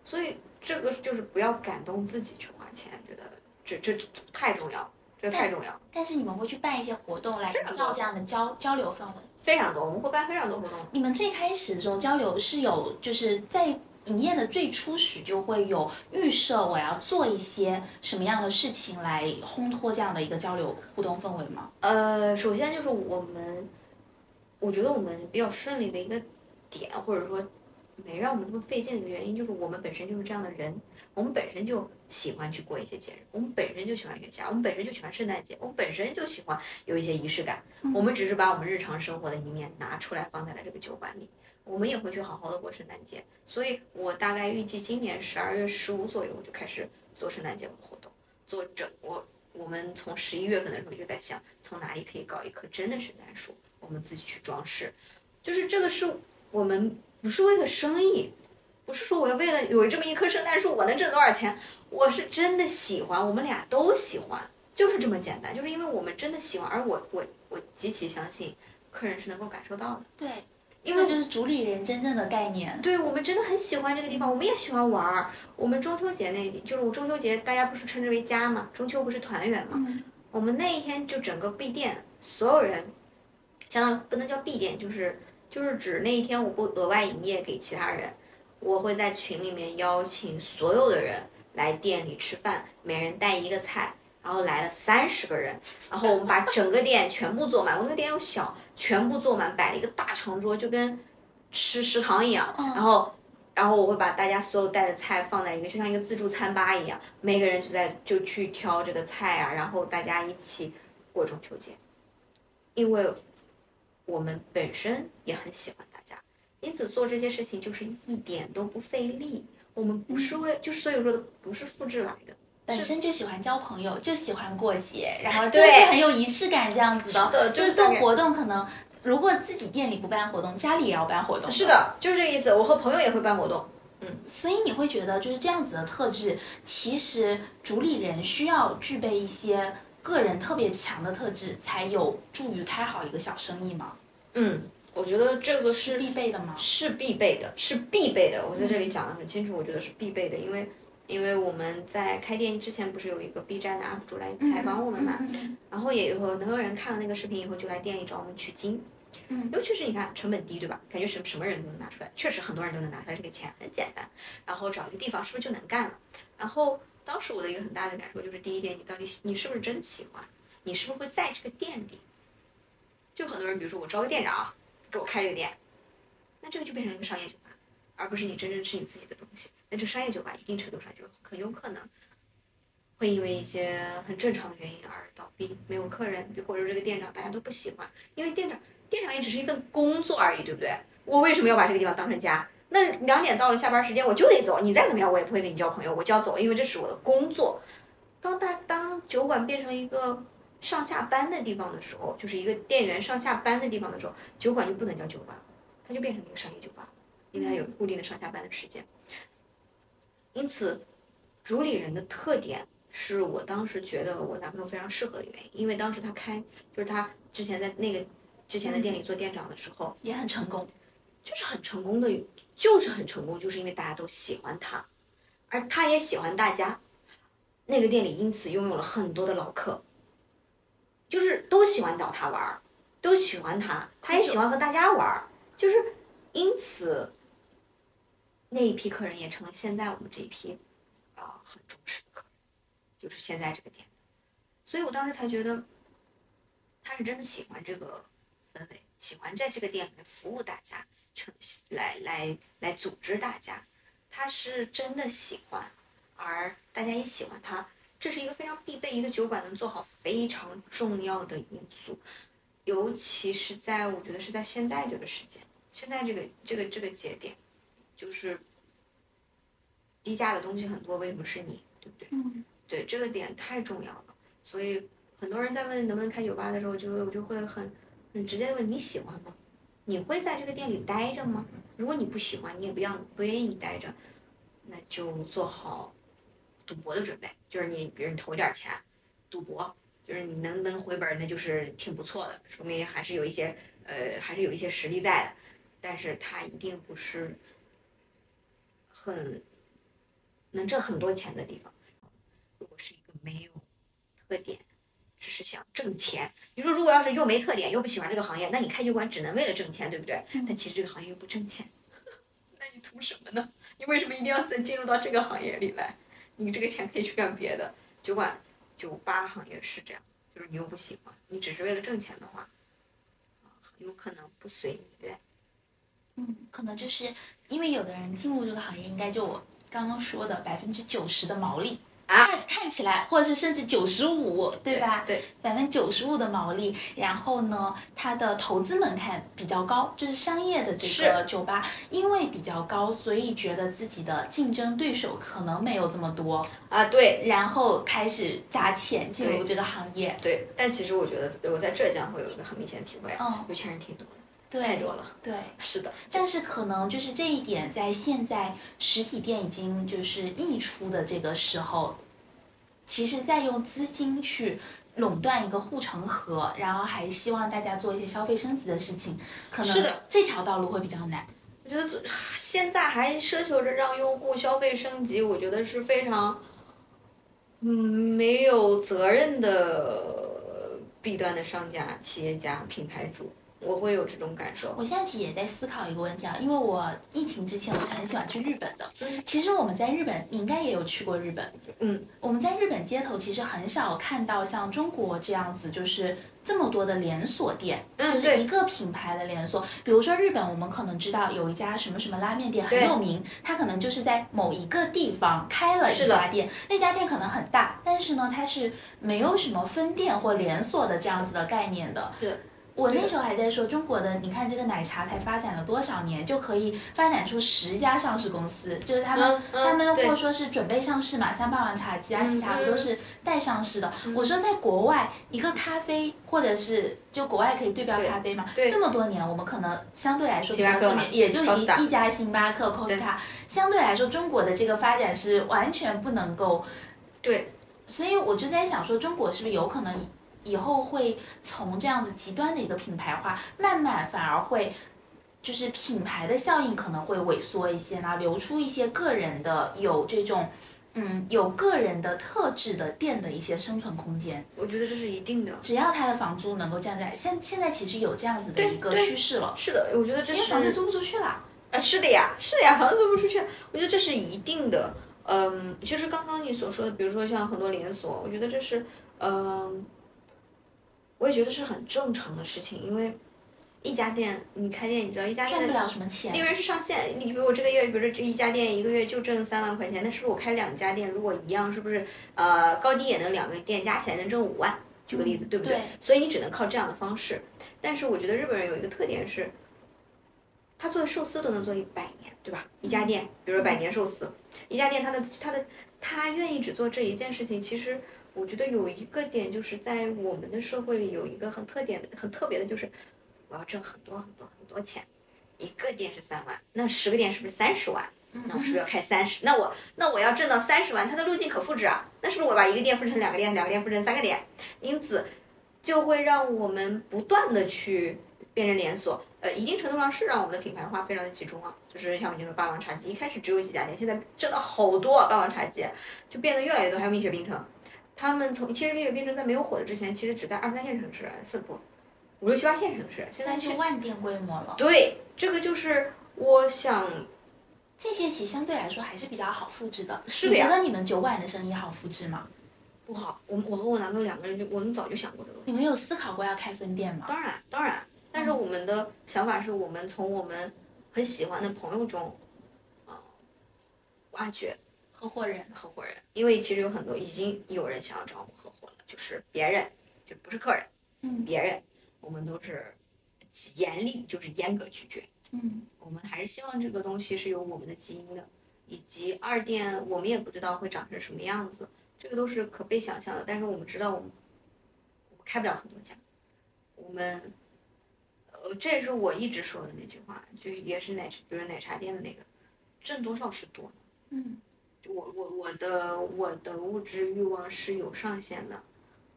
所以这个就是不要感动自己去花钱，觉得这这太重要，这太重要。但是你们会去办一些活动来营造这样的交交流氛围。非常多，我们会办非常多活动。你们最开始的时候交流是有，就是在营业的最初始就会有预设，我要做一些什么样的事情来烘托这样的一个交流互动氛围吗？呃，首先就是我们，我觉得我们比较顺利的一个点，或者说没让我们这么费劲的一个原因，就是我们本身就是这样的人，我们本身就喜欢去过一些节日，我们本身就喜欢元宵，我们本身就喜欢圣诞节，我们本身就喜欢有一些仪式感，我们只是把我们日常生活的一面拿出来放在了这个酒馆里。我们也会去好好的过圣诞节，所以我大概预计今年十二月十五左右我就开始做圣诞节的活动，做整我我们从十一月份的时候就在想，从哪里可以搞一棵真的圣诞树，我们自己去装饰，就是这个是我们不是为了生意，不是说我要为了有这么一棵圣诞树我能挣多少钱，我是真的喜欢，我们俩都喜欢，就是这么简单，就是因为我们真的喜欢，而我我我极其相信客人是能够感受到的。对，这个就是主理人真正的概念。对我们真的很喜欢这个地方，我们也喜欢玩儿。我们中秋节那，就是我中秋节，大家不是称之为家嘛？中秋不是团圆嘛？嗯，我们那一天就整个闭店，所有人，相当于不能叫闭店，就是就是指那一天我不额外营业给其他人，我会在群里面邀请所有的人来店里吃饭，每人带一个菜。然后来了三十个人，然后我们把整个店全部坐满。我那个店又小，全部坐满，摆了一个大长桌，就跟吃食堂一样。嗯然后，然后我会把大家所有带的菜放在一个，就像一个自助餐吧一样，每个人就在就去挑这个菜啊，然后大家一起过中秋节。因为我们本身也很喜欢大家，因此做这些事情就是一点都不费力。我们不是为，就是所以说的不是复制来的。本身就喜欢交朋友，就喜欢过节，然后就是很有仪式感这样子的。就就是做活动，可能如果自己店里不办活动，家里也要办活动。是。的，就是这个意思。我和朋友也会办活动。嗯所以你会觉得就是这样子的特质，其实主理人需要具备一些个人特别强的特质，才有助于开好一个小生意吗？嗯，我觉得这个是是必备的吗？是必备的，是必备的。我在这里讲的很清楚，我觉得是必备的，因为因为我们在开店之前不是有一个 B 站的 UP 主来采访我们嘛，然后也有很多人看了那个视频以后就来店里找我们取经。嗯尤其是你看成本低，对吧？感觉什什么人都能拿出来，确实很多人都能拿出来这个钱，很简单。然后找一个地方是不是就能干了？然后当时我的一个很大的感受就是，第一点，你到底你是不是真喜欢？你是不是会在这个店里？就很多人，比如说我招个店长给我开这个店，那这个就变成一个商业酒吧，而不是你真正是你自己的东西。那这商业酒吧一定程度上就很有可能会因为一些很正常的原因而倒闭，没有客人，或者这个店长大家都不喜欢，因为店长店长也只是一份工作而已，对不对？我为什么要把这个地方当成家？那两点到了下班时间我就得走，你再怎么样我也不会跟你交朋友，我就要走，因为这是我的工作。当大当酒馆变成一个上下班的地方的时候，就是一个店员上下班的地方的时候，酒馆就不能叫酒吧，它就变成一个商业酒吧，因为它有固定的上下班的时间。因此，主理人的特点是我当时觉得我男朋友非常适合的原因，因为当时他开就是他之前在那个之前的店里做店长的时候，也很成功。就是很成功的，就是很成功，就是因为大家都喜欢他，而他也喜欢大家。那个店里因此拥有了很多的老客，就是都喜欢找他玩儿，都喜欢他，他也喜欢和大家玩儿，就是因此那一批客人也成了现在我们这一批啊、很重视的客人，就是现在这个店。所以我当时才觉得他是真的喜欢这个氛围，喜欢在这个店里面服务大家。成来来来组织大家，他是真的喜欢，而大家也喜欢他，这是一个非常必备，一个酒馆能做好非常重要的因素，尤其是在我觉得是在现在这个时间，现在这个这个这个节点，就是低价的东西很多，为什么是你，对不对？嗯，对，这个点太重要了。所以很多人在问能不能开酒吧的时候，就我就会很很直接的问你喜欢吗？你会在这个店里待着吗？如果你不喜欢，你也不要不愿意待着，那就做好赌博的准备，就是你比如你投点钱，赌博，就是你能能回本儿，那就是挺不错的，说明还是有一些呃还是有一些实力在的，但是它一定不是很能挣很多钱的地方。如果是一个没有特点，只是想挣钱，你说如果要是又没特点又不喜欢这个行业，那你开酒馆只能为了挣钱，对不对？嗯但其实这个行业又不挣钱，那你图什么呢？你为什么一定要再进入到这个行业里来？你这个钱可以去干别的。酒馆、酒吧行业是这样，就是你又不喜欢，你只是为了挣钱的话，有可能不随你愿。嗯，可能就是因为有的人进入这个行业，应该就我刚刚说的百分之九十的毛利啊看看起来，或者是甚至九十五，对吧？对，百分之九十五的毛利，然后呢，它的投资门槛比较高，就是商业的这个酒吧，因为比较高，所以觉得自己的竞争对手可能没有这么多，啊，对然后开始砸钱进入这个行业。对。但其实我觉得我在浙江会有一个很明显的体会，嗯有钱人挺多的，太多了。对。是的，但是可能就是这一点，在现在实体店已经就是溢出的这个时候，其实在用资金去垄断一个护城河，然后还希望大家做一些消费升级的事情，可能是的这条道路会比较难。我觉得 现在还奢求着让用户消费升级，我觉得是非常，嗯，没有责任的 弊端的商家、企业家、品牌主，我会有这种感受。我现在其实也在思考一个问题啊，因为我疫情之前我是很喜欢去日本的。嗯其实我们在日本，你应该也有去过日本。嗯，我们在日本街头其实很少看到像中国这样子，就是这么多的连锁店，就是一个品牌的连锁。比如说日本，我们可能知道有一家什么什么拉面店很有名，它可能就是在某一个地方开了一家店，那家店可能很大，但是呢，它是没有什么分店或连锁的这样子的概念的。是我那时候还在说，中国的你看这个奶茶才发展了多少年，就可以发展出十家上市公司，就是他们、嗯嗯他们对或者说是准备上市嘛，像霸王茶姬啊、嗯喜茶不嗯。都是待上市的。我说在国外，一个咖啡或者是就国外可以对标咖啡嘛，这么多年，我们可能相对来说比较知名，也就一一家星巴克、Costa，相对来说中国的这个发展是完全不能够对，所以我就在想说，中国是不是有可能以以后会从这样子极端的一个品牌化，慢慢反而会，就是品牌的效应可能会萎缩一些，然后留出一些个人的有这种，嗯，有个人的特质的店的一些生存空间。我觉得这是一定的。只要它的房租能够降下来，现现在其实有这样子的一个趋势了，是的，我觉得这因为是房子租不出去了。啊，是的呀，是的呀，房子租不出去，我觉得这是一定的。嗯，就是刚刚你所说的，比如说像很多连锁，我觉得这是，嗯，我也觉得是很正常的事情，因为一家店你开店，你知道一家店赚了什么钱利，润是上限。你比如我这个月，比如说这一家店一个月就挣三万块钱，那是不是我开两家店，如果一样，是不是呃高低也能两个店加起来能挣五万？举个例子，对不对？对所以你只能靠这样的方式。但是我觉得日本人有一个特点是，他做寿司都能做一百年，对吧？一家店，比如说百年寿司，一家店，他的他的他愿意只做这一件事情，其实我觉得有一个点就是在我们的社会里有一个很特点的、很特别的，就是我要挣很多很多很多钱。一个店是三万，那十个店是不是三十万？那我是不是要开三十？那我那我要挣到三十万，它的路径可复制啊。那是不是我把一个店分成两个店，两个店分成三个店？因此就会让我们不断的去变成连锁。呃，一定程度上是让我们的品牌化非常的集中啊。就是像我们说霸王茶姬，一开始只有几家店，现在挣到好多、啊、霸王茶姬，就变得越来越多。还有蜜雪冰城，他们从其实蜜雪冰城在没有火的之前，其实只在二三线城市、四五、五六七八线城市，现在是是万店规模了。对这个就是我想这些其实相对来说还是比较好复制的。是的你觉得你们酒馆的生意好复制吗？不好。我我和我男朋友两个人就我们早就想过这个问题。你们有思考过要开分店吗？当然当然，但是我们的想法是我们从我们很喜欢的朋友中，啊、挖掘合伙人，合伙人，因为其实有很多已经有人想要找我们合伙了，就是别人，就不是客人，嗯别人，我们都是严厉，就是严格拒绝。嗯我们还是希望这个东西是有我们的基因的，以及二店我们也不知道会长成什么样子，这个都是可被想象的。但是我们知道我们我们开不了很多家，我们呃这也是我一直说的那句话，就是也是奶比如奶茶店的那个，挣多少是多呢？嗯就我我我的我的物质欲望是有上限的，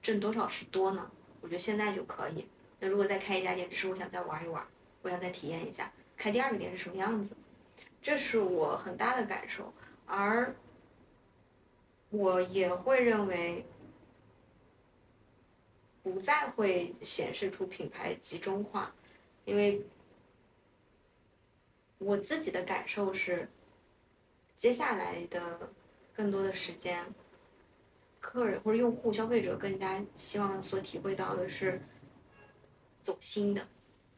挣多少是多呢？我觉得现在就可以。那如果再开一家店，只是我想再玩一玩，我想再体验一下，开第二个店是什么样子，这是我很大的感受。而我也会认为，不再会显示出品牌集中化，因为我自己的感受是，接下来的更多的时间，客人或者用户、消费者更加希望所体会到的是走心的，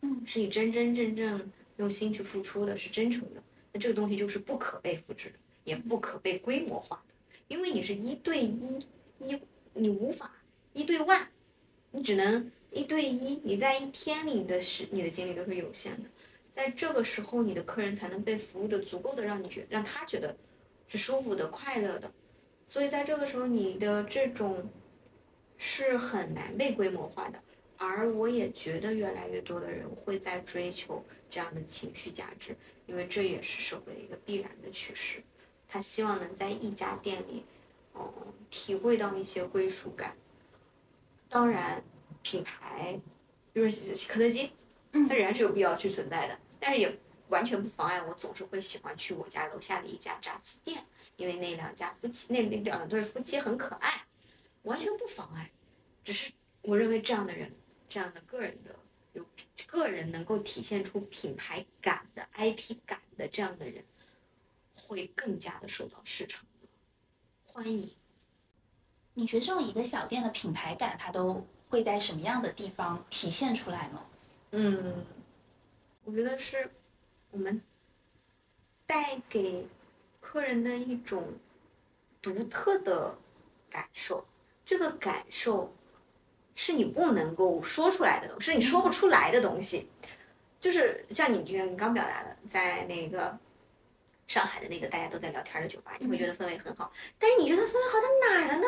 嗯，是你真真正正用心去付出的，是真诚的。那这个东西就是不可被复制的，也不可被规模化的，因为你是一对一，一你无法一对万，你只能一对一，你在一天里的时，你的精力都是有限的。在这个时候，你的客人才能被服务的足够的让你觉让他觉得是舒服的、快乐的。所以在这个时候，你的这种是很难被规模化的。而我也觉得越来越多的人会在追求这样的情绪价值，因为这也是社会的一个必然的趋势。他希望能在一家店里，嗯，体会到一些归属感。当然，品牌，比如肯德基，它仍然是有必要去存在的，但是也完全不妨碍我总是会喜欢去我家楼下的一家炸鸡店，因为那两家夫妻，那那两对夫妻很可爱，完全不妨碍。只是我认为这样的人，这样的个人的有个人能够体现出品牌感的 IP 感的这样的人，会更加的受到市场的欢迎。你觉得这种一个小店的品牌感，它都会在什么样的地方体现出来呢？嗯，我觉得是我们带给客人的一种独特的感受。这个感受是你不能够说出来的东西，是你说不出来的东西。就是像你这个刚表达的，在那个上海的那个大家都在聊天的酒吧，你会觉得氛围很好，但是你觉得氛围好在哪儿了呢？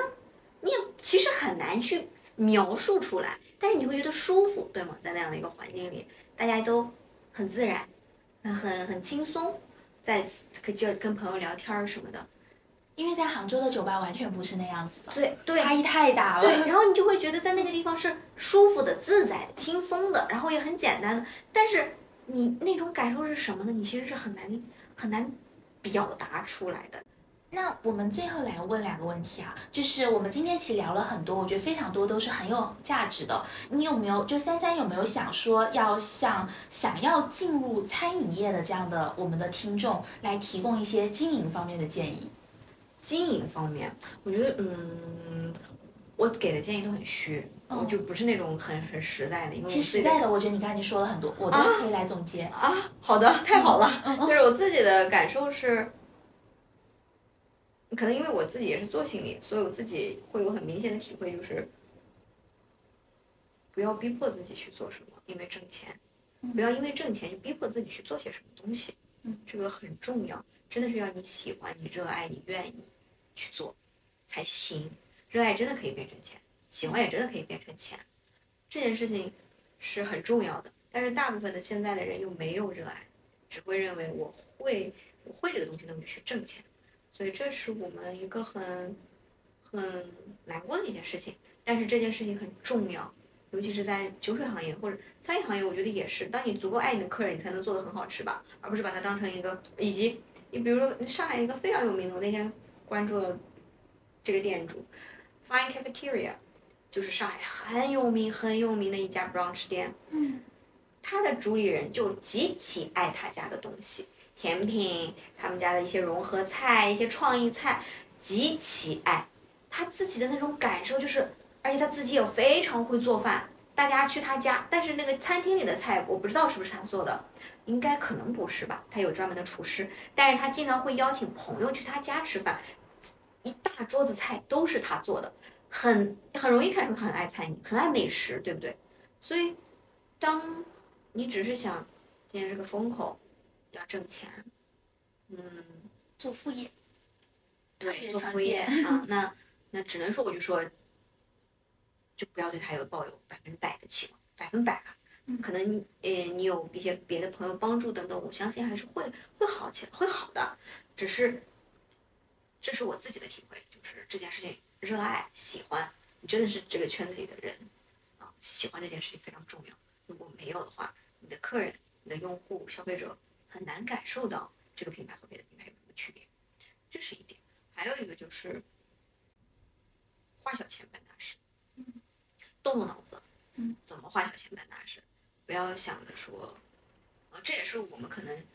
你也其实很难去描述出来，但是你会觉得舒服，对吗？在那样的一个环境里，大家都很自然，很很轻松，在可就跟朋友聊天儿什么的。因为在杭州的酒吧完全不是那样子的，对对差异太大了。对，然后你就会觉得在那个地方是舒服的、自在的、轻松的，然后也很简单的。但是你那种感受是什么呢？你其实是很难很难表达出来的。那我们最后来问两个问题啊，就是我们今天其实聊了很多，我觉得非常多都是很有价值的。你有没有就三三有没有想说要向想要进入餐饮业的这样的我们的听众来提供一些经营方面的建议？经营方面，我觉得，嗯，我给的建议都很虚，哦就不是那种很很实在的，因为其实实在的，我觉得你刚才已经说了很多，我都可以来总结。啊，好的，太好了。嗯就是我自己的感受是，可能因为我自己也是做心理，所以我自己会有很明显的体会，就是不要逼迫自己去做什么，因为挣钱，不要因为挣钱就逼迫自己去做些什么东西。嗯，这个很重要，真的是要你喜欢、你热爱、你愿意去做才行。热爱真的可以变成钱，喜欢也真的可以变成钱，这件事情是很重要的。但是大部分的现在的人又没有热爱，只会认为我会我会这个东西，那么就去挣钱。所以这是我们一个很很难过的一件事情。但是这件事情很重要，尤其是在酒水行业或者餐饮行业，我觉得也是。当你足够爱你的客人，你才能做得很好吃吧，而不是把它当成一个。以及你比如说上海一个非常有名的，我那天关注了这个店主，Fine Cafeteria，就是上海很有名很有名的一家 brunch 店。嗯他的主理人就极其爱他家的东西，甜品，他们家的一些融合菜，一些创意菜，极其爱。他自己的那种感受就是，而且他自己也非常会做饭。大家去他家，但是那个餐厅里的菜我不知道是不是他做的，应该可能不是吧？他有专门的厨师，但是他经常会邀请朋友去他家吃饭。一大桌子菜都是他做的，很很容易看出他很爱餐饮，很爱美食，对不对？所以，当你只是想今天是个风口，要挣钱，嗯，做副业，对，做副业 啊，那那只能说我就说，就不要对他有抱有百分之百的期望，百分百啊。可能呃，你有一些别的朋友帮助等等，我相信还是会会好起来，会好的。只是，这是我自己的体会，就是这件事情热爱喜欢，你真的是这个圈子里的人啊，喜欢这件事情非常重要。如果没有的话，你的客人、你的用户、消费者很难感受到这个品牌和别的品牌有什么区别。这是一点。还有一个就是，花小钱办大事，动动脑子，怎么花小钱办大事？不要想着说，呃，这也是我们可能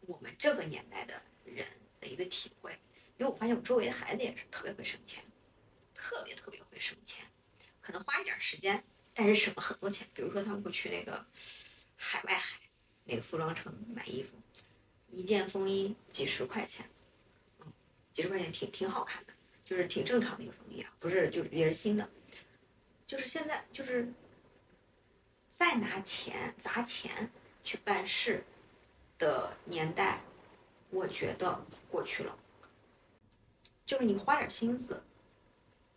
我们这个年代的人的一个体会，因为我发现我周围的孩子也是特别会省钱，特别特别会省钱，可能花一点时间，但是省了很多钱。比如说他们会去那个海外海那个服装城买衣服，一件风衣几十块钱，嗯，几十块钱挺挺好看的，就是挺正常的一个风衣啊，不是就是也是新的，就是现在就是。再拿钱砸钱去办事的年代，我觉得过去了。就是你花点心思，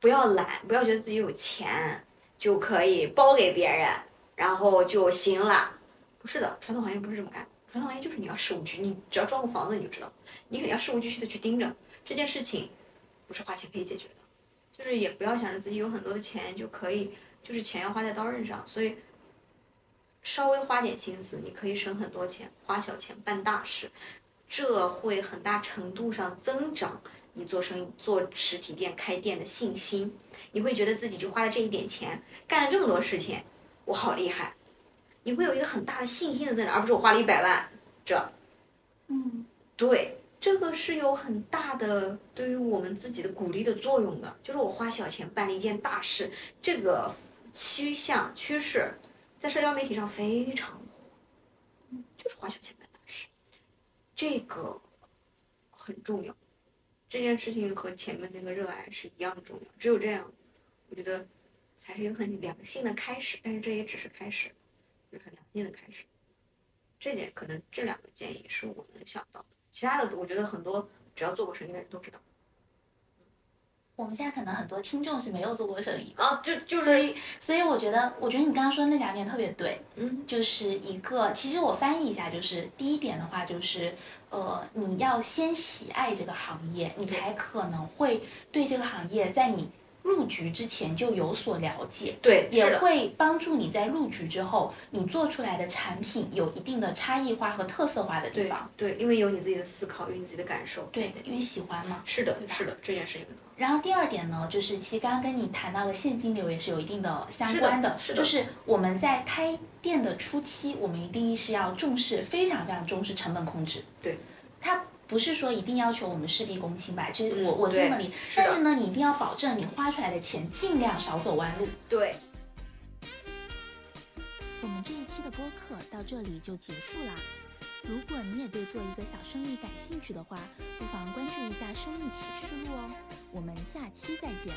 不要懒，不要觉得自己有钱就可以包给别人，然后就行了。不是的，传统行业不是这么干。传统行业就是你要事无巨，你只要装个房子你就知道，你肯定要事无巨细的去盯着这件事情，不是花钱可以解决的。就是也不要想着自己有很多的钱就可以，就是钱要花在刀刃上，所以。稍微花点心思，你可以省很多钱；花小钱办大事，这会很大程度上增长你做生意、做实体店开店的信心。你会觉得自己就花了这一点钱，干了这么多事情，我好厉害。你会有一个很大的信心的增长，而不是我花了一百万。这，嗯，对，这个是有很大的对于我们自己的鼓励的作用的。就是我花小钱办了一件大事，这个趋向趋势。在社交媒体上非常火，就是花小钱办大事，这个很重要。这件事情和前面那个热爱是一样的重要，只有这样，我觉得才是一个很良性的开始。但是这也只是开始，就是很良性的开始。这点可能这两个建议是我能想到的，其他的我觉得很多只要做过生意的人都知道。我们现在可能很多听众是没有做过生意啊，就就是，所以所以我觉得，我觉得你刚刚说的那两点特别对，嗯，就是一个，其实我翻译一下，就是第一点的话，就是呃，你要先喜爱这个行业，你才可能会对这个行业在你。入局之前就有所了解，对，也会帮助你在入局之后，你做出来的产品有一定的差异化和特色化的地方。对，因为有你自己的思考，有你自己的感受。对，因为喜欢嘛。是的，是的，这件事情。然后第二点呢，就是其实刚刚跟你谈到的现金流也是有一定的相关的，就是我们在开店的初期，我们一定是要重视，非常非常重视成本控制。对，它。不是说一定要求我们事必躬亲吧？就是我我这么理，但是呢，你一定要保证你花出来的钱尽量少走弯路。对。我们这一期的播客到这里就结束啦。如果你也对做一个小生意感兴趣的话，不妨关注一下生意启示录哦。我们下期再见。